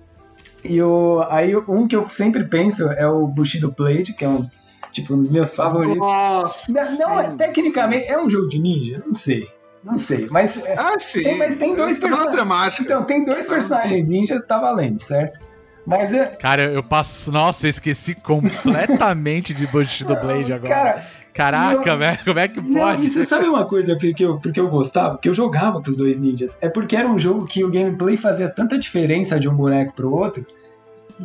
Speaker 5: E o, aí um que eu sempre penso é o Bushido Blade, que é um, tipo, um dos meus favoritos.
Speaker 4: Nossa!
Speaker 5: Não, não é,
Speaker 4: sim,
Speaker 5: tecnicamente, é um jogo de ninja? Não sei. Não sei, mas... é-
Speaker 4: Ah, sim.
Speaker 5: Tem- mas tem dois
Speaker 4: na
Speaker 5: personagens.
Speaker 4: temática.
Speaker 5: Então, tem dois personagens ninjas, tá valendo, certo? Mas é...
Speaker 1: Cara, eu passo. Nossa, eu esqueci completamente de Bushido Blade agora.
Speaker 5: Cara,
Speaker 1: Caraca,
Speaker 5: não-
Speaker 1: velho, como é que
Speaker 5: Não,
Speaker 1: pode?
Speaker 5: e você sabe uma coisa porque eu, porque eu gostava? Porque eu jogava com os dois ninjas. É porque era um jogo que o gameplay fazia tanta diferença de um boneco pro outro.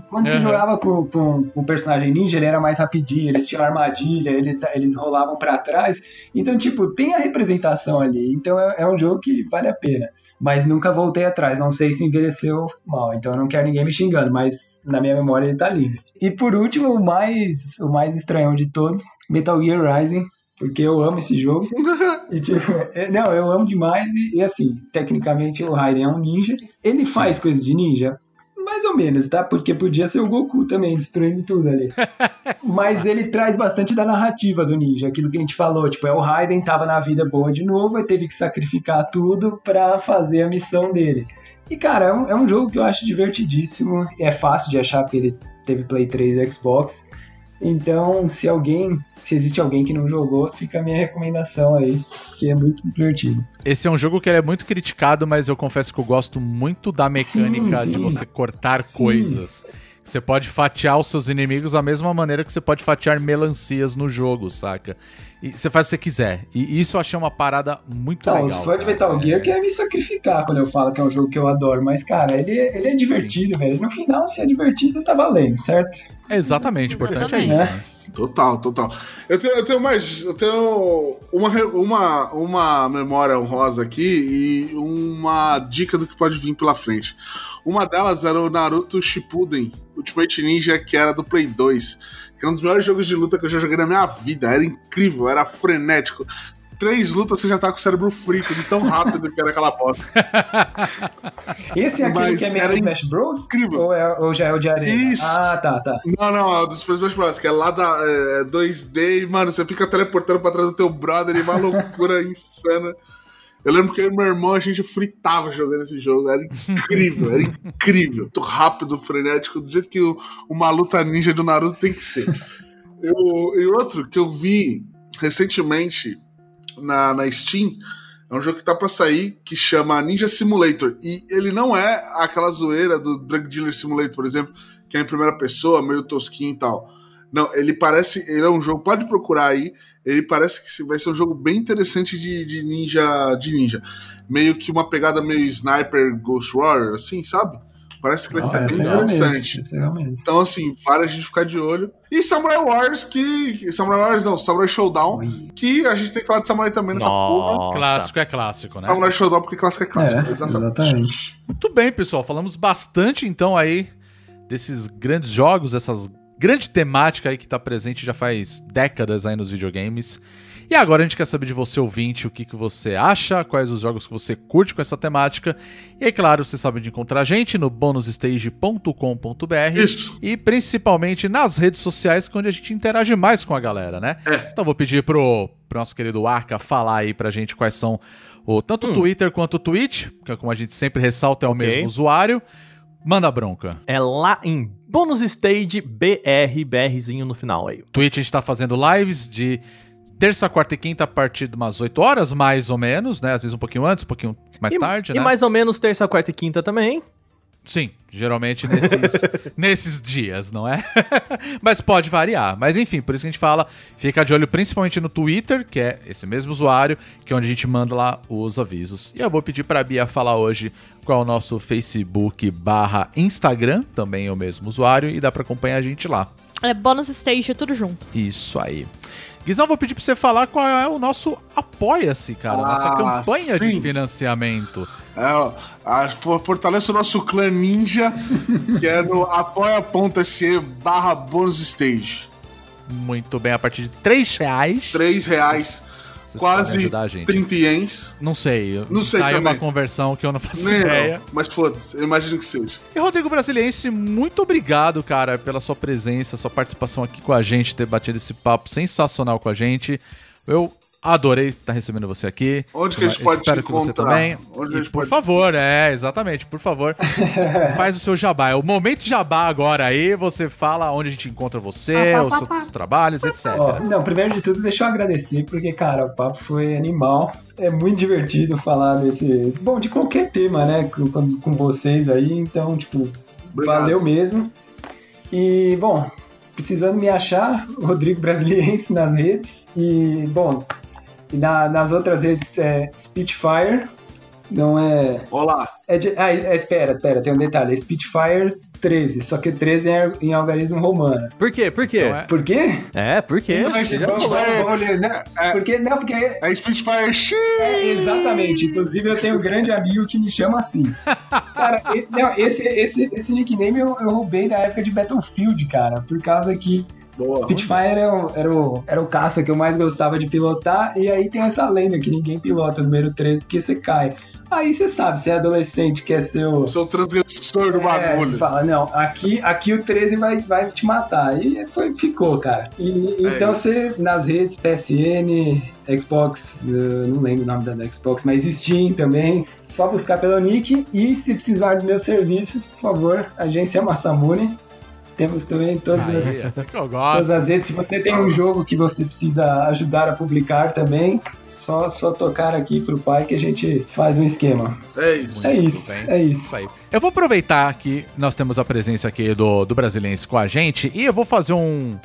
Speaker 5: Quando você
Speaker 1: Aham.
Speaker 5: jogava com, com, com o personagem ninja, ele era mais rapidinho, eles tinham armadilha, eles, eles rolavam pra trás. Então, tipo, tem a representação ali. Então é, é um jogo que vale a pena. Mas nunca voltei atrás. Não sei se envelheceu mal. Então eu não quero ninguém me xingando, mas na minha memória ele tá lindo. E por último, o mais, o mais estranhão de todos, Metal Gear Rising. Porque eu amo esse jogo. E, tipo, é- não, eu amo demais e, e, assim, tecnicamente o Raiden é um ninja. Ele faz coisas de ninja? Mais ou menos, tá? Porque podia ser o Goku também, destruindo tudo ali. Mas ele traz bastante da narrativa do ninja, aquilo que a gente falou, tipo, é o Raiden tava na vida boa de novo, e teve que sacrificar tudo pra fazer a missão dele. E cara, é um, é um jogo que eu acho divertidíssimo, é fácil de achar porque ele teve Play 3 e Xbox. Então, se alguém, se existe alguém que não jogou, fica a minha recomendação aí, que é muito divertido.
Speaker 1: Esse é um jogo que ele é muito criticado, mas eu confesso que eu gosto muito da mecânica
Speaker 5: Sim,
Speaker 1: de
Speaker 5: sim.
Speaker 1: você cortar
Speaker 5: Sim.
Speaker 1: coisas. Você pode fatiar os seus inimigos da mesma maneira que você pode fatiar melancias no jogo, saca? E você faz o que você quiser. E isso eu achei uma parada muito
Speaker 5: Não,
Speaker 1: legal.
Speaker 5: os fãs de. Metal Gear querem me sacrificar quando eu falo que é um jogo que eu adoro, mas, cara, ele, ele é divertido, velho. No final, se é divertido, tá valendo, certo?
Speaker 1: É Exatamente, o importante é isso. Né?
Speaker 4: Total, total. Eu tenho, eu tenho mais. Eu tenho uma, uma, uma memória honrosa aqui e uma dica do que pode vir pela frente. Uma delas era o Naruto Shippuden Ultimate Ninja, que era do Play 2. Que é um dos melhores jogos de luta que eu já joguei na minha vida. Era incrível, era frenético. Três lutas você já tá com o cérebro frito de tão rápido que era aquela bosta.
Speaker 5: Esse é aquele
Speaker 4: Mas
Speaker 5: que é meio
Speaker 4: era
Speaker 5: Smash Bros?
Speaker 4: incrível.
Speaker 5: Ou, é, ou já é o de arena?
Speaker 4: Isso.
Speaker 5: Ah, tá, tá.
Speaker 4: Não, não, é o dos Smash Bros, que é lá da é, 2D e, mano, você fica teleportando pra trás do teu brother e uma loucura insana. Eu lembro que eu e meu irmão, a gente fritava jogando esse jogo. Era incrível, era incrível. Muito rápido, frenético, do jeito que uma luta ninja do Naruto tem que ser. Eu- e outro que eu vi recentemente na, na Steam é um jogo que tá pra sair que chama Ninja Simulator. E ele não é aquela zoeira do Drug Dealer Simulator, por exemplo, que é em primeira pessoa, meio tosquinho e tal. Não, ele parece. Ele é um jogo, pode procurar aí. Ele parece que se- vai ser um jogo bem interessante de, de ninja. De ninja. Meio que uma pegada meio sniper Ghost Warrior, assim, sabe? Parece que vai ser bem
Speaker 5: é mesmo.
Speaker 4: interessante.
Speaker 5: Essa é mesmo.
Speaker 4: Então, assim, vale a gente ficar de olho. E Samurai Wars, que. Samurai Wars não, Samurai Showdown,
Speaker 5: Oi.
Speaker 4: que a gente tem que falar de Samurai também nessa porra.
Speaker 3: Nossa.
Speaker 1: Clássico é clássico, né?
Speaker 4: Samurai Showdown, porque clássico é clássico.
Speaker 5: É,
Speaker 4: exatamente.
Speaker 5: exatamente.
Speaker 1: Muito bem, pessoal. Falamos bastante então aí desses grandes jogos, essas grande temática aí que tá presente já faz décadas aí nos videogames. E agora a gente quer saber de você, ouvinte, o que, que você acha, quais os jogos que você curte com essa temática. E aí, claro, você sabe de encontrar a gente no bonusstage.com.br
Speaker 4: Isso.
Speaker 1: e principalmente nas redes sociais, que é onde a gente interage mais com a galera, né? Então vou pedir pro, pro nosso querido Arca falar aí pra gente quais são o, tanto o Twitter quanto o Twitch, que como a gente sempre ressalta é o
Speaker 3: Ok.
Speaker 1: mesmo usuário. Manda bronca.
Speaker 3: É lá em Bônus Stage BR, BRzinho no final aí.
Speaker 1: Twitch a gente tá fazendo lives de terça, quarta e quinta a partir de umas 8 horas, mais ou menos, né? Às vezes um pouquinho antes, um pouquinho mais
Speaker 3: e,
Speaker 1: tarde,
Speaker 3: e
Speaker 1: né?
Speaker 3: mais ou menos terça, quarta e quinta também.
Speaker 1: Sim, geralmente nesses, nesses dias, não é? Mas pode variar. Mas enfim, por isso que a gente fala, fica de olho principalmente no Twitter, que é esse mesmo usuário, que é onde a gente manda lá os avisos. E eu vou pedir pra Bia falar hoje qual é o nosso Facebook barra Instagram, também é o mesmo usuário, e dá pra acompanhar a gente lá.
Speaker 2: É bônus stage, tudo junto.
Speaker 1: Isso aí. Guizão, vou pedir pra você falar qual é o nosso Apoia-se, cara. Nossa
Speaker 4: Ah,
Speaker 1: campanha de
Speaker 4: sim.
Speaker 1: financiamento.
Speaker 4: É, ó, a- fortaleça o nosso clã ninja, que é no apoia.se barra bônus stage.
Speaker 1: Muito bem, a partir de 3 reais.
Speaker 4: Três reais.
Speaker 1: Vocês
Speaker 4: quase
Speaker 1: ajudar a gente.
Speaker 4: 30 ienes.
Speaker 1: Não sei.
Speaker 4: Não sei
Speaker 1: Tá
Speaker 4: também.
Speaker 1: uma conversão que eu não faço
Speaker 4: Nem
Speaker 1: ideia.
Speaker 4: não, mas foda-se, eu imagino que seja.
Speaker 1: E Rodrigo Brasiliense, muito obrigado, cara, pela sua presença, sua participação aqui com a gente, ter batido esse papo sensacional com a gente. Eu adorei estar recebendo você aqui.
Speaker 4: Onde que a gente pode
Speaker 1: espero
Speaker 4: te
Speaker 1: que você
Speaker 4: encontrar?
Speaker 1: também.
Speaker 4: Onde a
Speaker 1: E,
Speaker 4: gente
Speaker 1: por
Speaker 4: pode-
Speaker 1: favor, é, exatamente, por favor. faz o seu jabá. É o momento jabá agora aí, você fala onde a gente encontra você, os seus trabalhos, etc.
Speaker 5: Ó, não, primeiro de tudo, deixa eu agradecer, porque, cara, o papo foi animal. É muito divertido falar desse. Bom, de qualquer tema, né? Com, com- com vocês aí. Então, tipo,
Speaker 4: Obrigado.
Speaker 5: valeu mesmo. E, bom, precisando me achar, Rodrigo Brasiliense nas redes. E, bom, e na- nas outras redes é Spitfire. Não é.
Speaker 4: Olá.
Speaker 5: É de, ah, é, espera, espera, tem um detalhe. É Spitfire 13, só que o 13 é em algarismo romano.
Speaker 3: Por quê? Por quê?
Speaker 1: Então é-
Speaker 5: Por quê?
Speaker 3: É, por quê?
Speaker 4: Vamos-
Speaker 3: falou.
Speaker 4: Spitfire-
Speaker 5: Vamos ler, né? Porque, não, porque é,
Speaker 4: É Spitfire X.
Speaker 5: é exatamente. Inclusive, eu tenho um grande amigo que me chama assim. Cara, e- não, esse, esse, esse nickname eu, eu roubei da época de Battlefield, cara. Por causa que
Speaker 4: Boa.
Speaker 5: Spitfire era o, era, o, era o caça que eu mais gostava de pilotar. E aí tem essa lenda que ninguém pilota o número 13 porque você cai. Aí você sabe, você é adolescente, quer ser o.
Speaker 4: Sou o transgressor do
Speaker 5: É,
Speaker 4: bagulho.
Speaker 5: você fala, não, aqui, aqui o 13 vai, vai te matar. E foi, ficou, cara. E,
Speaker 4: É
Speaker 5: então
Speaker 4: isso.
Speaker 5: você, nas redes, PSN, Xbox, não lembro o nome da, da Xbox, mas Steam também, só buscar pelo nick. E se precisar dos meus serviços, por favor, agência Massamune. Temos também todas as,
Speaker 1: Aí, é que eu
Speaker 5: todas as redes. Se você tem um jogo que você precisa ajudar a publicar também, só, só tocar aqui pro pai que a gente faz um esquema.
Speaker 4: É isso.
Speaker 5: É isso, é isso.
Speaker 1: Eu vou aproveitar que nós temos a presença aqui do, do Brasiliense com a gente e eu vou fazer um,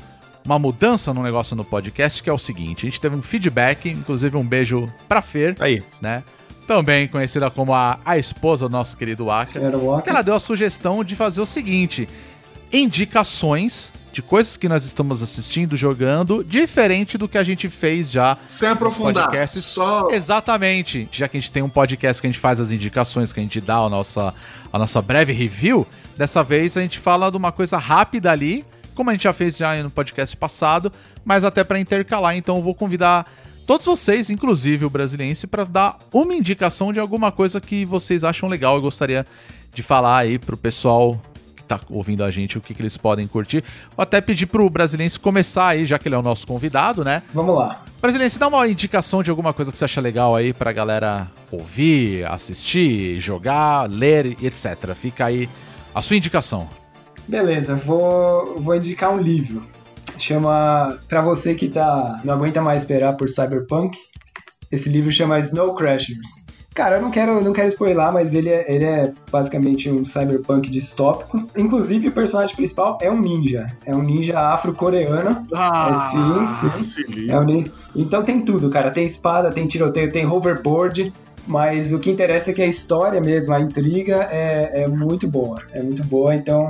Speaker 1: uma mudança no negócio no podcast, que é o seguinte: a gente teve um feedback, inclusive um beijo pra Fer,
Speaker 3: Aí.
Speaker 1: né? Também conhecida como a, a esposa do nosso querido.
Speaker 5: Senhora
Speaker 1: que ela deu a sugestão de fazer o seguinte: indicações de coisas que nós estamos assistindo, jogando, diferente do que a gente fez já
Speaker 4: Sem aprofundar.
Speaker 1: podcasts.
Speaker 4: Só.
Speaker 1: Exatamente. Já que a gente tem um podcast que a gente faz as indicações, que a gente dá a nossa, a nossa breve review, dessa vez a gente fala de uma coisa rápida ali, como a gente já fez já no podcast passado, mas até para intercalar. Então eu vou convidar todos vocês, inclusive o brasiliense, para dar uma indicação de alguma coisa que vocês acham legal. Eu gostaria de falar aí pro pessoal tá ouvindo a gente o que, que eles podem curtir. Ou até pedir pro brasiliense começar aí, já que ele é o nosso convidado, né?
Speaker 5: Vamos lá.
Speaker 1: Brasileiro, dá uma indicação de alguma coisa que você acha legal aí pra galera ouvir, assistir, jogar, ler e etc. Fica aí a sua indicação.
Speaker 5: Beleza, vou, vou indicar um livro. Chama. Pra você que tá, não aguenta mais esperar por Cyberpunk, esse livro chama Snow Crashers. Cara, eu não quero, não quero spoiler, mas ele é, ele é basicamente um cyberpunk distópico. Inclusive, o personagem principal é um ninja. É um ninja afro-coreano.
Speaker 4: Ah,
Speaker 5: É, sim, sim. É um Então tem tudo, cara. Tem espada, tem tiroteio, tem hoverboard. Mas o que interessa é que a história mesmo, a intriga é, é muito boa. É muito boa, então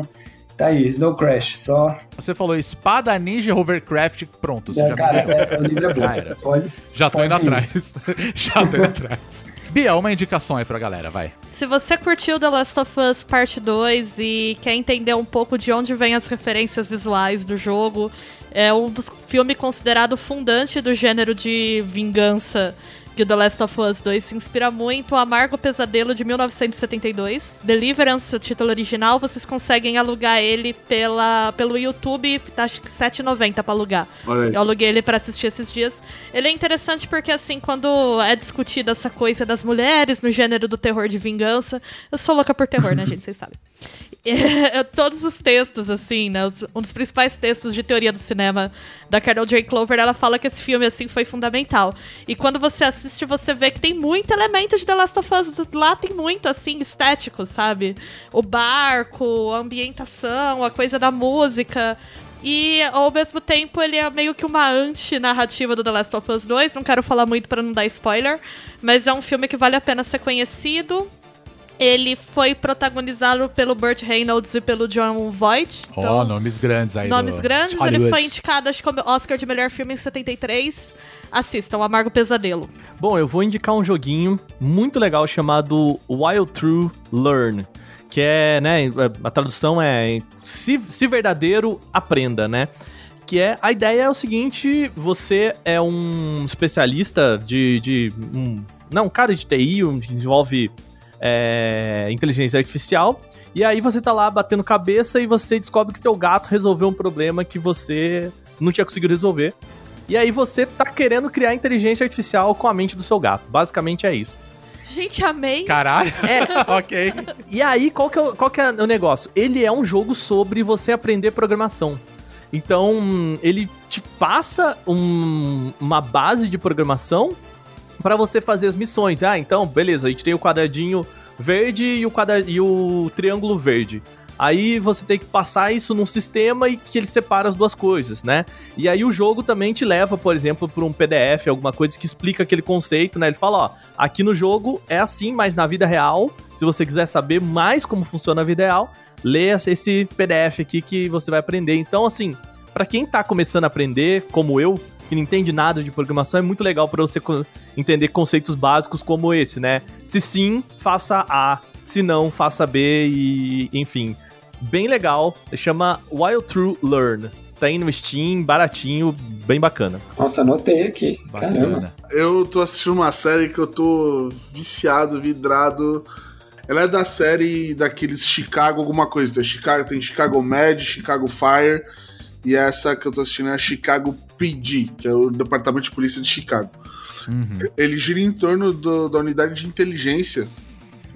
Speaker 5: tá aí, Snow Crash. Só.
Speaker 1: Você falou espada ninja hovercraft, pronto, você
Speaker 5: É,
Speaker 1: já
Speaker 5: cara,
Speaker 1: me
Speaker 5: é, o livro é bom.
Speaker 1: Já era.
Speaker 5: Pode.
Speaker 1: Já tô
Speaker 5: pode
Speaker 1: indo
Speaker 5: ir.
Speaker 1: atrás. já tô indo atrás. Bia, uma indicação aí pra galera, vai.
Speaker 2: Se você curtiu The Last of Us Parte 2 e quer entender um pouco de onde vêm as referências visuais do jogo, é um dos filmes considerado fundante do gênero de vingança que o The Last of Us 2 se inspira muito. O Amargo Pesadelo de 1972. Deliverance, o título original, vocês conseguem alugar ele pela, pelo YouTube, tá, acho que R$ 7,90 pra alugar. Eu aluguei ele pra assistir esses dias. Ele é interessante porque, assim, quando é discutida essa coisa das mulheres no gênero do terror de vingança, eu sou louca por terror, né, gente? Vocês sabem. É, todos os textos, assim, né? um dos principais textos de teoria do cinema da Carol J. Clover, ela fala que esse filme, assim, foi fundamental. E quando você assiste, você vê que tem muito elemento de The Last of Us. Lá tem muito, assim, estético, sabe? O barco, a ambientação, a coisa da música. E ao mesmo tempo ele é meio que uma anti-narrativa do The Last of Us 2. Não quero falar muito pra não dar spoiler, mas é um filme que vale a pena ser conhecido. Ele foi protagonizado pelo Burt Reynolds e pelo John Voight.
Speaker 1: Ó,
Speaker 2: então,
Speaker 1: nomes grandes aí.
Speaker 2: nomes grandes. Ele
Speaker 1: Hollywood.
Speaker 2: foi indicado, acho que como Oscar de melhor filme em 73. Assistam, Amargo Pesadelo.
Speaker 3: Bom, eu vou indicar um joguinho muito legal chamado Wild True Learn. Que é, né, a tradução é se, se verdadeiro, aprenda, né? Que é, a ideia é o seguinte, você é um especialista de, de um, não, um cara de TI, um, que desenvolve é, inteligência artificial, e aí você tá lá batendo cabeça e você descobre que seu gato resolveu um problema que você não tinha conseguido resolver. E aí você tá querendo criar inteligência artificial com a mente do seu gato. Basicamente é isso.
Speaker 2: Gente, amei.
Speaker 1: Caralho. ok.
Speaker 3: E aí, qual que, é o, qual que é o negócio? Ele é um jogo sobre você aprender programação. Então, ele te passa um- uma base de programação para você fazer as missões. Ah, então, beleza, a gente tem o quadradinho verde e o, quadra... e o triângulo verde. Aí você tem que passar isso num sistema e que ele separa as duas coisas, né? E aí o jogo também te leva, por exemplo, para um PDF, alguma coisa que explica aquele conceito, né? Ele fala, ó, aqui no jogo é assim, mas na vida real, se você quiser saber mais como funciona a vida real, lê esse PDF aqui que você vai aprender. Então, assim, Pra quem tá começando a aprender, como eu, que não entende nada de programação, é muito legal pra você entender conceitos básicos como esse, né? Se sim, faça A. Se não, faça B e, enfim. Bem legal. Chama Wild True Learn. Tem no Steam, baratinho, bem bacana.
Speaker 5: Nossa, anotei aqui. Caramba.
Speaker 1: Bacana.
Speaker 4: Eu tô assistindo uma série que eu tô viciado, vidrado. Ela é da série daqueles Chicago alguma coisa. Tem Chicago, tem Chicago Med, Chicago Fire. E essa que eu tô assistindo é a Chicago PD, que é o Departamento de Polícia de Chicago. Ele gira em torno do- da unidade de inteligência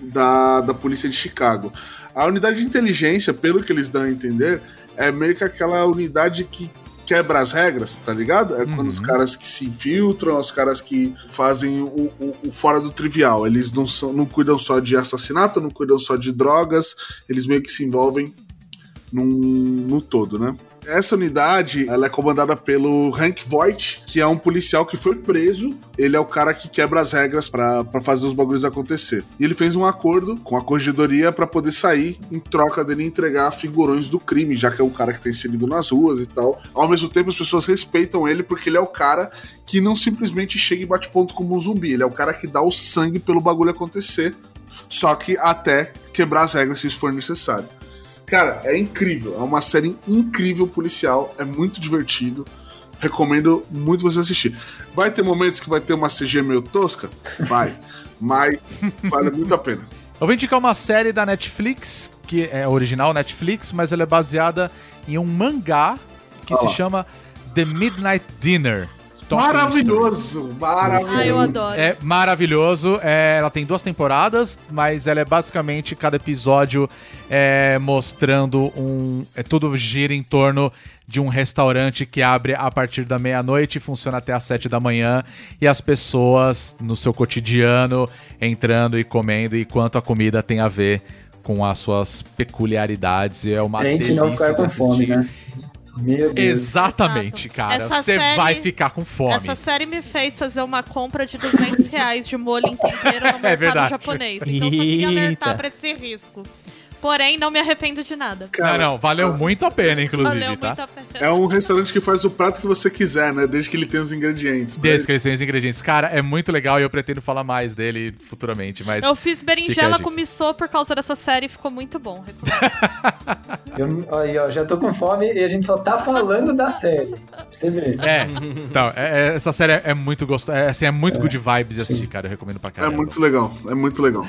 Speaker 4: da, da Polícia de Chicago. A unidade de inteligência, pelo que eles dão a entender, é meio que aquela unidade que quebra as regras, tá ligado? É quando os caras que se infiltram, os caras que fazem o, o- o fora do trivial. Eles não, são, não cuidam só de assassinato, não cuidam só de drogas, eles meio que se envolvem num, no todo, né? Essa unidade, ela é comandada pelo Hank Voight, que é um policial que foi preso. Ele é o cara que quebra as regras pra fazer os bagulhos acontecer. E ele fez um acordo com a corregedoria pra poder sair em troca dele entregar figurões do crime, já que é um cara que tá inserido nas ruas e tal. Ao mesmo tempo, as pessoas respeitam ele porque ele é o cara que não simplesmente chega e bate ponto como um zumbi. Ele é o cara que dá o sangue pelo bagulho acontecer. Só que até quebrar as regras se isso for necessário. Cara, é incrível. É uma série incrível policial. É muito divertido. Recomendo muito você assistir. Vai ter momentos que vai ter uma CG meio tosca? Vai. Mas vale muito a pena.
Speaker 1: Eu vou indicar uma série da Netflix, que é original Netflix, mas ela é baseada em um mangá que se
Speaker 4: lá.
Speaker 1: chama The Midnight Dinner.
Speaker 4: Maravilhoso! Maravilhoso.
Speaker 2: Ai, eu adoro.
Speaker 1: É maravilhoso. É, ela tem duas temporadas, mas ela é basicamente cada episódio é, mostrando um. É, tudo gira em torno de um restaurante que abre a partir da meia-noite e funciona até às sete da manhã. E as pessoas no seu cotidiano entrando e comendo, e quanto a comida tem a ver com as suas peculiaridades. E é uma
Speaker 5: Tente não
Speaker 1: delícia
Speaker 5: ficar com fome, né? Meu Deus.
Speaker 1: Exatamente,
Speaker 2: Exato.
Speaker 1: cara.
Speaker 2: Essa
Speaker 1: Você
Speaker 2: série-
Speaker 1: vai ficar com fome.
Speaker 2: Essa série me fez fazer uma compra de 200 reais de molho em tempero no mercado
Speaker 1: É verdade.
Speaker 2: japonês. Então só queria alertar pra esse risco. Porém, não me arrependo de nada.
Speaker 4: Cara,
Speaker 1: não, não, valeu muito a pena, inclusive,
Speaker 2: Valeu
Speaker 1: tá?
Speaker 2: muito a pena.
Speaker 4: É um restaurante que faz o prato que você quiser, né? Desde que ele tenha os ingredientes. né?
Speaker 1: Desde que eles têm os ingredientes. Cara, é muito legal e eu pretendo falar mais dele futuramente, mas...
Speaker 2: Eu fiz berinjela com missô por causa dessa série e ficou muito bom.
Speaker 5: Eu, aí, ó, já tô com fome e a gente só tá falando da série. Pra você ver.
Speaker 1: É, então, é- é- essa série é muito gostosa, é, assim, é muito good vibes de assistir, cara, eu recomendo pra
Speaker 4: É
Speaker 1: caramba.
Speaker 4: muito legal. É muito legal.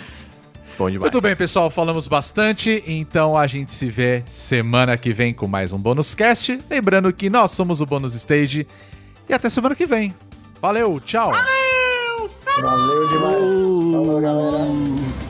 Speaker 3: Bom demais.
Speaker 1: Muito bem, pessoal, falamos bastante, então a gente se vê semana que vem com mais um Bônus Cast. Lembrando que nós somos o Bônus Stage e até semana que vem. Valeu, tchau!
Speaker 5: Valeu demais. Falou, galera.